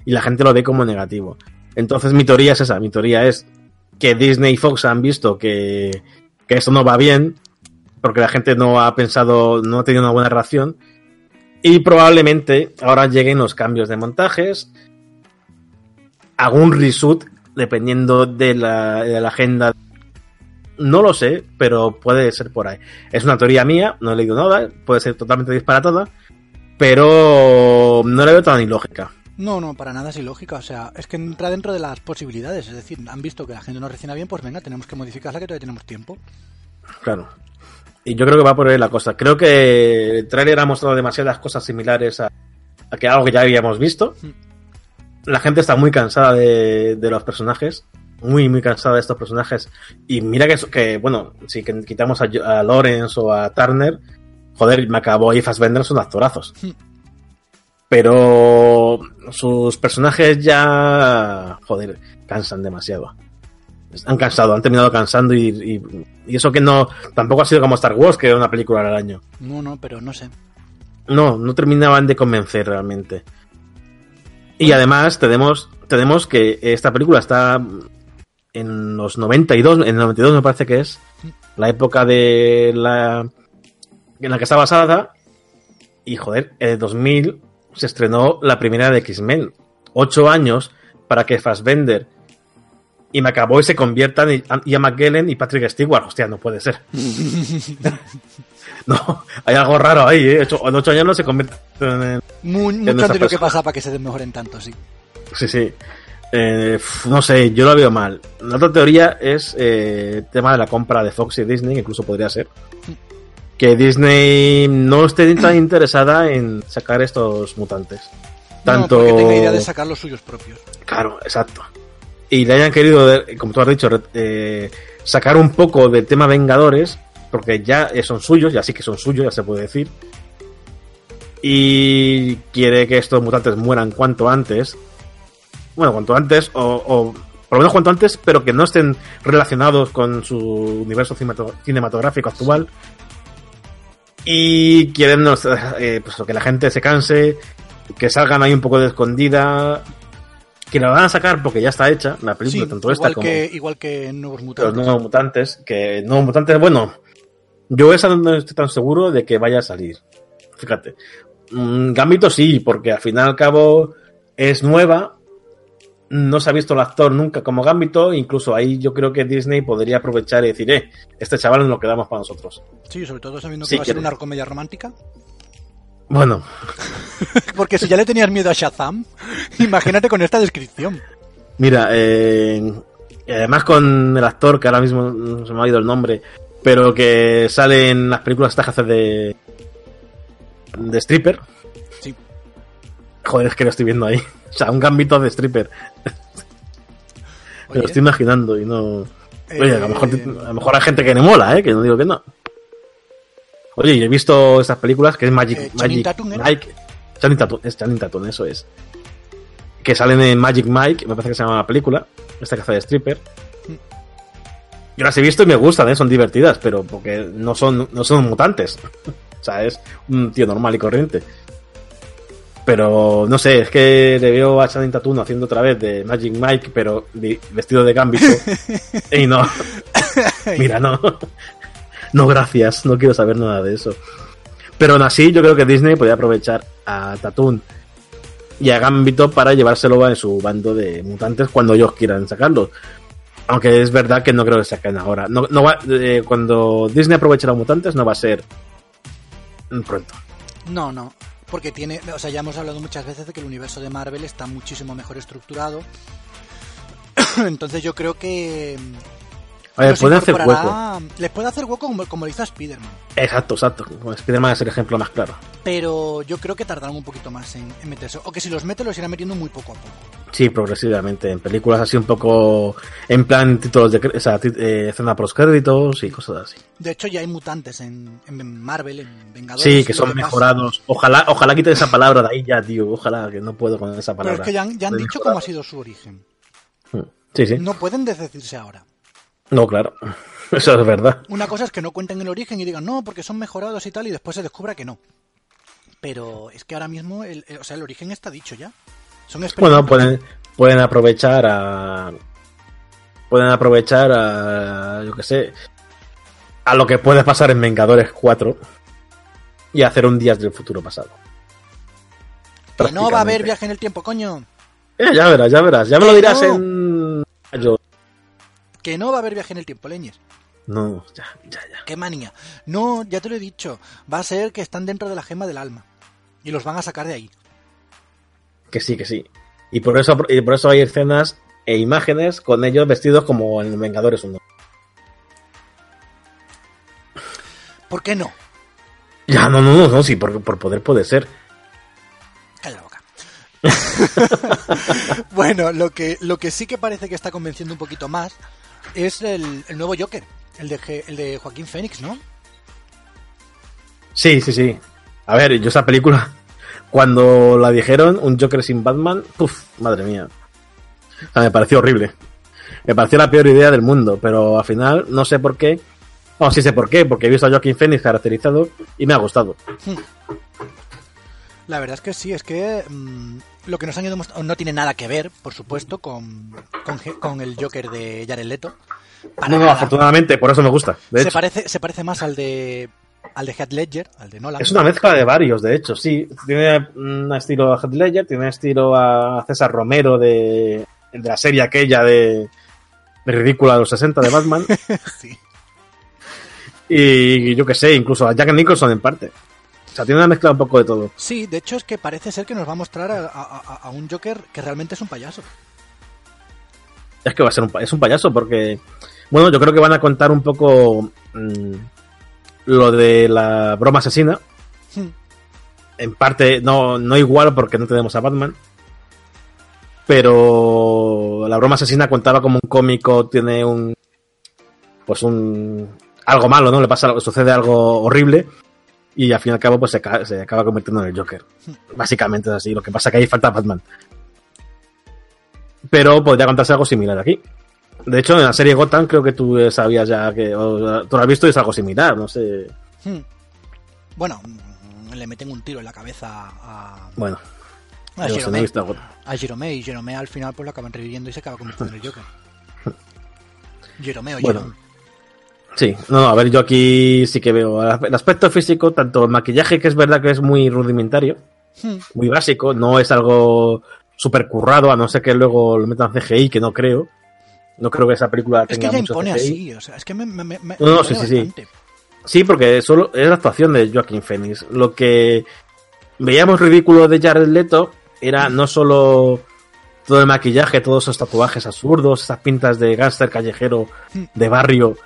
[SPEAKER 2] Y la gente lo ve como negativo. Entonces mi teoría es esa, mi teoría es que Disney y Fox han visto que, que esto no va bien, porque la gente no ha pensado, no ha tenido una buena reacción, y probablemente ahora lleguen los cambios de montajes, algún reshoot, dependiendo de la, de la agenda no lo sé, pero puede ser por ahí. Es una teoría mía, no he leído nada, puede ser totalmente disparatada, pero no le veo tan ilógica.
[SPEAKER 1] No, no, para nada es ilógica. O sea, es que entra dentro de las posibilidades. Es decir, han visto que la gente no reacciona bien, pues venga, tenemos que modificarla que todavía tenemos tiempo.
[SPEAKER 2] Claro. Y yo creo que va por ahí la cosa. Creo que el trailer ha mostrado demasiadas cosas similares a, que algo que ya habíamos visto. La gente está muy cansada de, de los personajes muy, muy cansada de estos personajes. Y mira que, que bueno, si quitamos a, a Lawrence o a Turner, joder, McAvoy y Fassbender son actorazos. Hmm. Pero sus personajes ya, joder, cansan demasiado. Han cansado, han terminado cansando y, y, eso que no, tampoco ha sido como Star Wars, que era una película al año.
[SPEAKER 1] No, no, pero no sé.
[SPEAKER 2] No, no terminaban de convencer realmente. Y además tenemos, tenemos que esta película está en los 92, en el 92 me parece que es, la época de la en la que está basada. Y joder, en el 2000 se estrenó la primera de X-Men. Ocho años para que Fassbender y McAvoy se conviertan en Ian McKellen y Patrick Stewart. Hostia, no puede ser. no, hay algo raro ahí, ¿eh? en ocho años no se convierten en.
[SPEAKER 1] Muy, mucho de lo que pasa para que se desmejoren tanto, sí.
[SPEAKER 2] Sí, sí. Eh, no sé, yo lo veo mal. La otra teoría es eh, el tema de la compra de Fox y Disney, incluso podría ser. Que Disney no esté tan interesada en sacar estos mutantes. Tanto...
[SPEAKER 1] No, porque tenga idea de sacar los suyos propios.
[SPEAKER 2] Claro, exacto. Y le hayan querido, como tú has dicho, eh, sacar un poco del tema Vengadores, porque ya son suyos, ya sí que son suyos, ya se puede decir. Y quiere que estos mutantes mueran cuanto antes bueno, cuanto antes, o, por lo menos cuanto antes, pero que no estén relacionados con su universo cinematográfico actual. Y quieren eh, pues, que la gente se canse, que salgan ahí un poco de escondida. Que la van a sacar porque ya está hecha la película, tanto esta como.
[SPEAKER 1] Que, igual que Nuevos Mutantes.
[SPEAKER 2] Los Nuevos Mutantes, que Nuevos Mutantes, bueno, yo esa no estoy tan seguro de que vaya a salir. Fíjate. Mm, Gambito sí, porque al fin y al cabo es nueva, no se ha visto el actor nunca como Gambito, incluso ahí yo creo que Disney podría aprovechar y decir, eh, este chaval nos lo quedamos para nosotros.
[SPEAKER 1] Sí, sobre todo sabiendo que va a ser una comedia romántica.
[SPEAKER 2] Bueno.
[SPEAKER 1] Porque si ya le tenías miedo a Shazam, imagínate con esta descripción.
[SPEAKER 2] Mira, eh, además con el actor, que ahora mismo no se me ha ido el nombre, pero que sale en las películas estas de, de stripper.
[SPEAKER 1] Sí.
[SPEAKER 2] Joder, es que lo estoy viendo ahí. O sea, un gambito de stripper. Me lo estoy imaginando y no. Oye, a lo, mejor, eh, a lo mejor hay gente que le mola, ¿eh? Que no digo que no. Oye, yo he visto esas películas que es Magic,
[SPEAKER 1] eh,
[SPEAKER 2] Magic
[SPEAKER 1] Tatum,
[SPEAKER 2] Mike. Channing Tatum, es Channing Tatum, eso es. Que salen en Magic Mike, me parece que se llama la película. Esta caza de stripper. Yo las he visto y me gustan, ¿eh? son divertidas, pero porque no son, no son mutantes. o sea, es un tío normal y corriente. Pero no sé, es que le veo a Channing Tatum haciendo otra vez de Magic Mike, pero vestido de gambito. y no. Mira, no. No, gracias, no quiero saber nada de eso. Pero aún así, yo creo que Disney podría aprovechar a Tatum y a Gambito para llevárselo en su bando de mutantes cuando ellos quieran sacarlos. Aunque es verdad que no creo que saquen ahora. No, no va, eh, cuando Disney aproveche a los mutantes, no va a ser pronto.
[SPEAKER 1] No, no porque tiene, o sea, ya hemos hablado muchas veces de que el universo de Marvel está muchísimo mejor estructurado. Entonces yo creo que
[SPEAKER 2] les puede hacer hueco.
[SPEAKER 1] Les puede hacer hueco como, como le hizo a Spider-Man.
[SPEAKER 2] Exacto, exacto. Spider-Man es el ejemplo más claro.
[SPEAKER 1] Pero yo creo que tardarán un poquito más en, meterse. O que si los mete, los irán metiendo muy poco a poco.
[SPEAKER 2] Sí, progresivamente. En películas así un poco. En plan títulos de. O sea, eh, escena pros créditos y cosas así.
[SPEAKER 1] De hecho, ya hay mutantes en, en Marvel, en Vengadores.
[SPEAKER 2] Sí, que son mejorados. Ojalá, ojalá quiten esa palabra de ahí ya, tío. Ojalá que no puedo con esa palabra.
[SPEAKER 1] Pero es que ya han, ya han dicho cómo ha sido su origen.
[SPEAKER 2] Hmm. Sí, sí.
[SPEAKER 1] No pueden desdecirse ahora.
[SPEAKER 2] No, claro. Eso es verdad.
[SPEAKER 1] Una cosa es que no cuenten el origen y digan, no, porque son mejorados y tal, y después se descubra que no. Pero es que ahora mismo, el, o sea, el origen está dicho ya. Son
[SPEAKER 2] bueno, pueden, pueden aprovechar a. Pueden aprovechar a. Yo qué sé. A lo que puede pasar en Vengadores 4 y hacer un Días del futuro pasado.
[SPEAKER 1] Que no va a haber viaje en el tiempo, coño.
[SPEAKER 2] Eh, ya verás, ya verás. Ya me lo dirás en.
[SPEAKER 1] Que no va a haber viaje en el tiempo, leñes.
[SPEAKER 2] No, ya, ya, ya.
[SPEAKER 1] Qué manía. No, ya te lo he dicho. Va a ser que están dentro de la gema del alma. Y los van a sacar de ahí.
[SPEAKER 2] Que sí, que sí. Y por eso, y por eso hay escenas e imágenes con ellos vestidos como en Vengadores 1.
[SPEAKER 1] ¿Por qué no?
[SPEAKER 2] Ya, no, no, no, no sí, por, por poder puede ser.
[SPEAKER 1] Calla la boca. bueno, lo que, lo que sí que parece que está convenciendo un poquito más es el, nuevo Joker, el de, el de Joaquín Phoenix, ¿no?
[SPEAKER 2] Sí, sí, sí. A ver, yo esa película, cuando la dijeron, un Joker sin Batman, uff, madre mía. me pareció horrible. Me pareció la peor idea del mundo, pero al final no sé por qué. No, sí sé por qué, porque he visto a Joaquín Phoenix caracterizado y me ha gustado. Hmm.
[SPEAKER 1] La verdad es que sí, es que mm, lo que nos han ido no tiene nada que ver, por supuesto, con, con, el Joker de Jared Leto.
[SPEAKER 2] no, no, afortunadamente, por eso me gusta.
[SPEAKER 1] se, parece, se parece más al de al de Heath Ledger, al de Nolan.
[SPEAKER 2] Es una mezcla de varios, de hecho, sí. Tiene un estilo a Heath Ledger, tiene un estilo a César Romero de, de la serie aquella de, de Ridícula de los 60 de Batman. sí. Y yo que sé, incluso a Jack Nicholson en parte. O sea, tiene una mezcla un poco de todo.
[SPEAKER 1] Sí, de hecho es que parece ser que nos va a mostrar a, un Joker que realmente es un payaso.
[SPEAKER 2] Es que va a ser un, es un payaso porque, bueno, yo creo que van a contar un poco mm, lo de la broma asesina. Hmm. En parte, no, no igual porque no tenemos a Batman. Pero la broma asesina contaba como un cómico, tiene un. Pues un. Algo malo, ¿no? Le pasa, sucede algo horrible y al fin y al cabo pues se, acaba convirtiendo en el Joker. Básicamente es así. Lo que pasa es que ahí falta Batman. Pero podría contarse algo similar aquí. De hecho, en la serie Gotham creo que tú sabías ya que... tú lo has visto y es algo similar, no sé. Hmm.
[SPEAKER 1] Bueno, le meten un tiro en la cabeza a...
[SPEAKER 2] Bueno.
[SPEAKER 1] A Jerome, a Jerome y Jerome al final pues lo acaban reviviendo y se acaba convirtiendo en el Joker. Jerome o Jerome.
[SPEAKER 2] Sí, no, a ver, yo aquí sí que veo el aspecto físico, tanto el maquillaje, que es verdad que es muy rudimentario, hmm. muy básico, no es algo súper currado, a no ser que luego lo metan CGI, que no creo. No creo que esa película tenga
[SPEAKER 1] es que
[SPEAKER 2] mucho
[SPEAKER 1] impone así, o sea, es que me, me, me
[SPEAKER 2] No, no, sí, sí, sí. Sí, porque solo es la actuación de Joaquín Phoenix. Lo que veíamos ridículo de Jared Leto era no solo todo el maquillaje, todos esos tatuajes absurdos, esas pintas de gángster callejero hmm. de barrio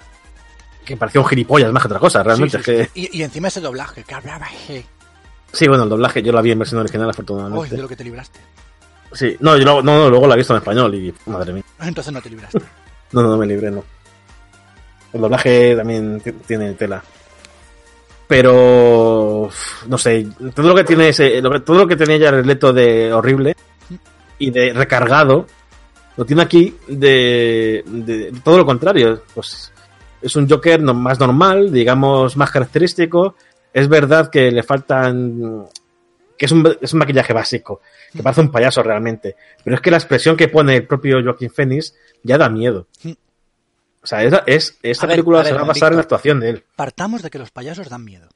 [SPEAKER 2] que parecía un gilipollas más que otra cosa, realmente. que...
[SPEAKER 1] y, encima ese doblaje, que hablaba
[SPEAKER 2] Sí, bueno, el doblaje yo lo vi en versión original, afortunadamente.
[SPEAKER 1] Uy, de lo que te libraste.
[SPEAKER 2] Sí, no, yo no, luego la he visto en español y madre mía.
[SPEAKER 1] Entonces no te libraste.
[SPEAKER 2] no, no, no me libré, no. El doblaje también tiene tela. Pero no sé, todo lo que tiene ese, todo lo que tenía ya el leto de horrible y de recargado, lo tiene aquí de, de todo lo contrario. Pues es un Joker más normal, digamos, más característico. Es verdad que le faltan. que es un, es un maquillaje básico, que parece un payaso realmente. Pero es que la expresión que pone el propio Joaquín Phoenix ya da miedo. O sea, es, esta película se va a basar en la actuación de él.
[SPEAKER 1] Partamos de que los payasos dan miedo.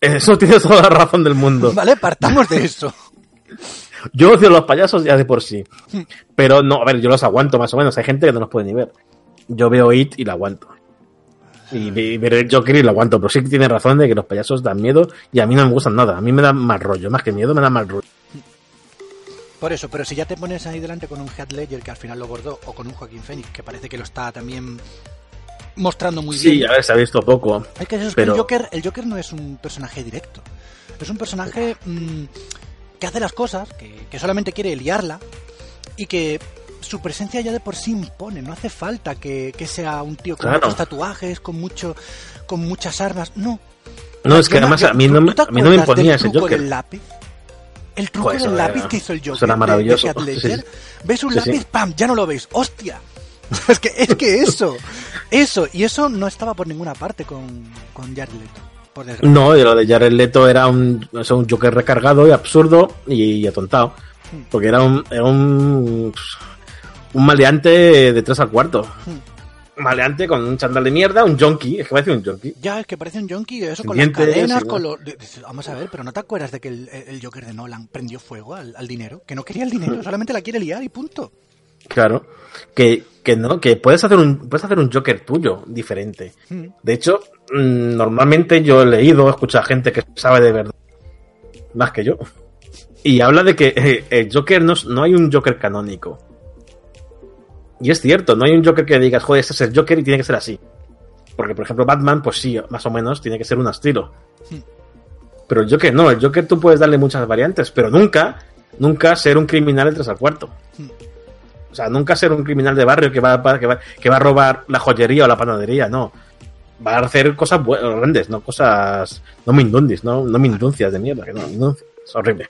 [SPEAKER 2] Eso tiene toda la razón del mundo.
[SPEAKER 1] Vale, partamos de eso.
[SPEAKER 2] Yo odio los payasos ya de por sí. Pero no, a ver, yo los aguanto más o menos. Hay gente que no los puede ni ver. Yo veo It y la aguanto. Y ver el Joker y lo aguanto, pero sí que tiene razón de que los payasos dan miedo y a mí no me gustan nada. A mí me dan mal rollo, más que miedo me da mal rollo.
[SPEAKER 1] Por eso, pero si ya te pones ahí delante con un Heath Ledger que al final lo bordó, o con un Joaquín Phoenix que parece que lo está también mostrando muy bien.
[SPEAKER 2] Sí, a ver, se ha visto poco.
[SPEAKER 1] Hay que decir pero... el, Joker, el Joker no es un personaje directo. Es un personaje mm, que hace las cosas, que, que solamente quiere liarla y que su presencia ya de por sí impone, no hace falta que, sea un tío con muchos tatuajes, con mucho, con muchas armas, no.
[SPEAKER 2] No, es que además a mí no, me, a mí no me imponía ese Joker.
[SPEAKER 1] Del lápiz? El truco del lápiz que hizo el Joker.
[SPEAKER 2] Era maravilloso.
[SPEAKER 1] ¿Ves un lápiz? ¡Pam! Ya no lo veis. ¡Hostia! es que, es que eso, eso, y eso no estaba por ninguna parte con, con Jared Leto.
[SPEAKER 2] no, lo de Jared Leto era un, un Joker recargado y absurdo y, atontado. Hmm. Porque era un, era un un maleante de 3 al cuarto. Hmm. Maleante con un chandal de mierda, un junkie, es que parece un junkie.
[SPEAKER 1] Ya, es que parece un junkie, eso con las cadenas, con los... Vamos a ver, pero ¿no te acuerdas de que el, Joker de Nolan prendió fuego al, dinero? Que no quería el dinero, solamente la quiere liar y punto.
[SPEAKER 2] Claro, que, que no, que puedes hacer un puedes hacer un Joker tuyo diferente. Hmm. De hecho, mm, normalmente yo he leído, he escuchado a gente que sabe de verdad más que yo. Y habla de que eh, el Joker no, no hay un Joker canónico. Y es cierto, no hay un Joker que digas, joder, este es el Joker y tiene que ser así. Porque, por ejemplo, Batman, pues sí, más o menos tiene que ser un estilo. Hmm. Pero el Joker no, el Joker tú puedes darle muchas variantes, pero nunca nunca ser un criminal de tres al cuarto. Hmm. O sea, nunca ser un criminal de barrio que va, que va, que va a robar la joyería o la panadería, no. Va a hacer cosas grandes, no cosas. No me indundis, no, no me induncias de mierda, que no, es horrible.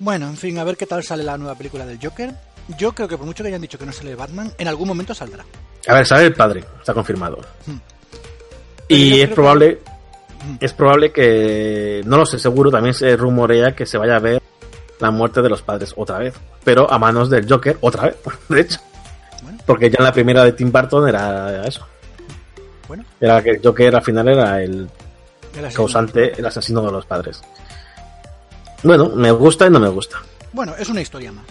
[SPEAKER 1] Bueno, en fin, a ver qué tal sale la nueva película del Joker. Yo creo que por mucho que hayan dicho que no sale Batman, en algún momento saldrá.
[SPEAKER 2] A ver, sale el padre, está confirmado. Hmm. Y es probable, hmm. es probable que, no lo sé seguro, también se rumorea que se vaya a ver la muerte de los padres otra vez, pero a manos del Joker otra vez, de hecho. Porque ya en la primera de Tim Burton era eso. Bueno. Era que el Joker al final era el, causante, el asesino de los padres. Bueno, me gusta y no me gusta.
[SPEAKER 1] Bueno, es una historia más.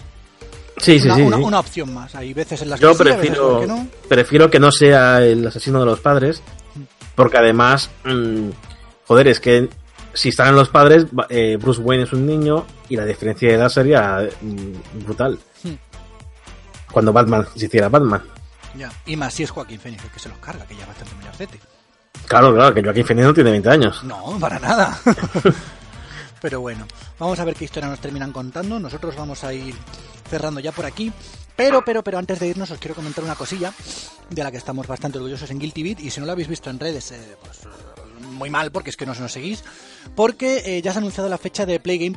[SPEAKER 2] Sí, sí, sí,
[SPEAKER 1] una, opción más. Hay veces en las
[SPEAKER 2] Yo prefiero, que no. prefiero que no sea el asesino de los padres, porque además, mm, joder, es que si están los padres, eh, Bruce Wayne es un niño y la diferencia de edad sería mm, brutal. Hmm. Cuando Batman se hiciera Batman.
[SPEAKER 1] Ya, y más si es Joaquín Phoenix el que se los carga, que ya bastante mayorcete.
[SPEAKER 2] Claro, claro, que Joaquín Phoenix no tiene 20 años.
[SPEAKER 1] No, para nada. Pero bueno, vamos a ver qué historia nos terminan contando. Nosotros vamos a ir cerrando ya por aquí. Pero, pero, pero antes de irnos os quiero comentar una cosilla de la que estamos bastante orgullosos en Guilty Beat y si no lo habéis visto en redes, eh, pues muy mal porque es que no nos seguís, porque eh, ya se ha anunciado la fecha de Play Game.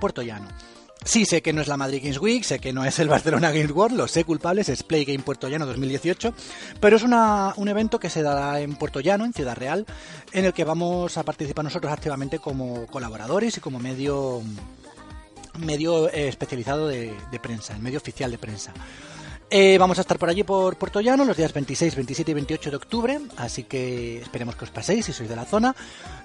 [SPEAKER 1] Sí, sé que no es la Madrid Games Week, sé que no es el Barcelona Games World, lo sé culpables, es Play Game Puerto Llano 2018, pero es una, un evento que se dará en Puerto Llano, en Ciudad Real, en el que vamos a participar nosotros activamente como colaboradores y como medio, medio eh, especializado de, de prensa, el medio oficial de prensa. Eh, vamos a estar por allí por Puerto Llano los días 26, 27 y 28 de octubre, así que esperemos que os paséis si sois de la zona.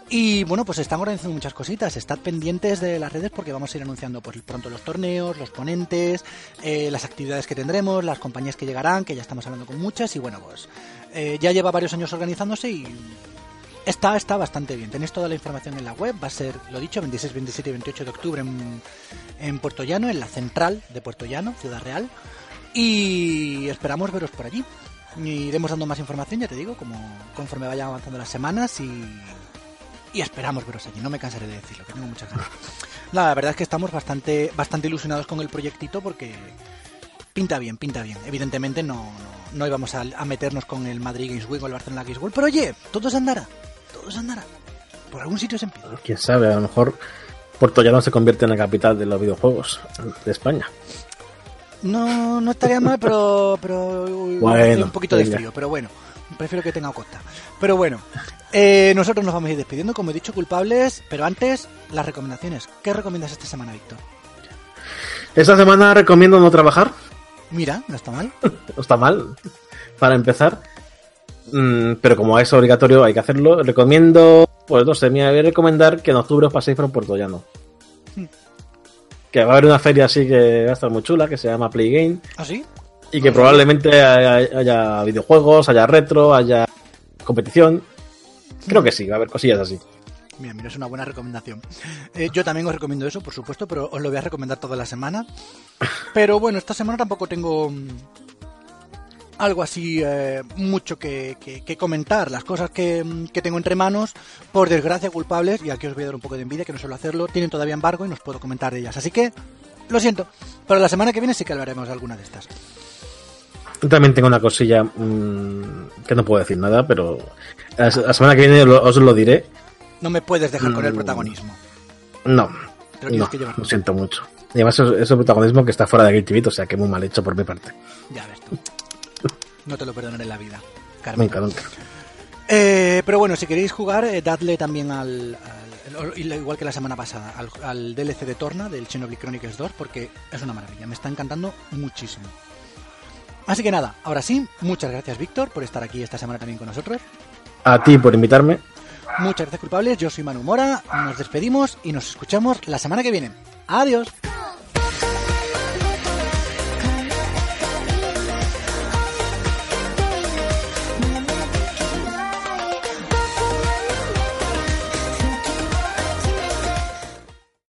[SPEAKER 1] Y bueno, pues están organizando muchas cositas, estad pendientes de las redes porque vamos a ir anunciando pues, pronto los torneos, los ponentes, eh, las actividades que tendremos, las compañías que llegarán, que ya estamos hablando con muchas y bueno, pues eh, ya lleva varios años organizándose y está, está bastante bien. Tenéis toda la información en la web, va a ser, lo dicho, 26, 27 y 28 de octubre en, en Puerto Llano, en la central de Puerto Llano, Ciudad Real. Y esperamos veros por allí. Y iremos dando más información, ya te digo, como conforme vayan avanzando las semanas y, y esperamos veros allí. No me cansaré de decirlo, que tengo muchas ganas. La verdad es que estamos bastante, bastante ilusionados con el proyectito porque pinta bien, pinta bien. Evidentemente no, no, íbamos a, meternos con el Madrid Games Week o el Barcelona Games Week, pero oye, todo se andará, todo se andará. Por algún sitio se empieza.
[SPEAKER 2] Quién sabe, a lo mejor Puerto Llano se convierte en la capital de los videojuegos de España.
[SPEAKER 1] No, no estaría mal, pero, pero un poquito de frío, pero bueno, prefiero que tenga costa. Pero bueno, eh, nosotros nos vamos a ir despidiendo, como he dicho, culpables, pero antes, las recomendaciones. ¿Qué recomiendas esta semana, Víctor?
[SPEAKER 2] Esta semana recomiendo no trabajar.
[SPEAKER 1] Mira, no está mal.
[SPEAKER 2] no está mal, para empezar. Mm, pero como es obligatorio, hay que hacerlo. Recomiendo, pues no sé, me voy a recomendar que en octubre os paséis por Puerto Llano que va a haber una feria así que va a estar muy chula, que se llama Play Game.
[SPEAKER 1] ¿Ah, sí?
[SPEAKER 2] Y que probablemente haya, videojuegos, haya retro, haya competición. Creo que sí, va a haber cosillas así.
[SPEAKER 1] Mira, mira, es una buena recomendación. Eh, yo también os recomiendo eso, por supuesto, pero os lo voy a recomendar toda la semana. Pero bueno, esta semana tampoco tengo algo así eh, mucho que, comentar. Las cosas que, tengo entre manos, por desgracia culpables, y aquí os voy a dar un poco de envidia, que no suelo hacerlo, tienen todavía embargo y no os puedo comentar de ellas. Así que, lo siento, pero la semana que viene sí que hablaremos de alguna de estas.
[SPEAKER 2] también tengo una cosilla mm, que no puedo decir nada, pero la, semana que viene os lo diré.
[SPEAKER 1] No me puedes dejar con el mm, protagonismo.
[SPEAKER 2] No, no, lo siento mucho. Y además es, un protagonismo que está fuera de Guilty o sea que muy mal hecho por mi parte.
[SPEAKER 1] Ya ves tú. No te lo perdonaré en la vida.
[SPEAKER 2] Carmen. Nunca, nunca.
[SPEAKER 1] Eh, pero bueno, si queréis jugar, eh, dadle también al, igual que la semana pasada, al, DLC de Torna del Xenoblade Chronicles 2, porque es una maravilla, me está encantando muchísimo. Así que nada, ahora sí, muchas gracias Víctor por estar aquí esta semana también con nosotros.
[SPEAKER 2] A ti por invitarme.
[SPEAKER 1] Muchas gracias culpables, yo soy Manu Mora, nos despedimos y nos escuchamos la semana que viene. Adiós.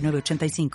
[SPEAKER 3] 906985.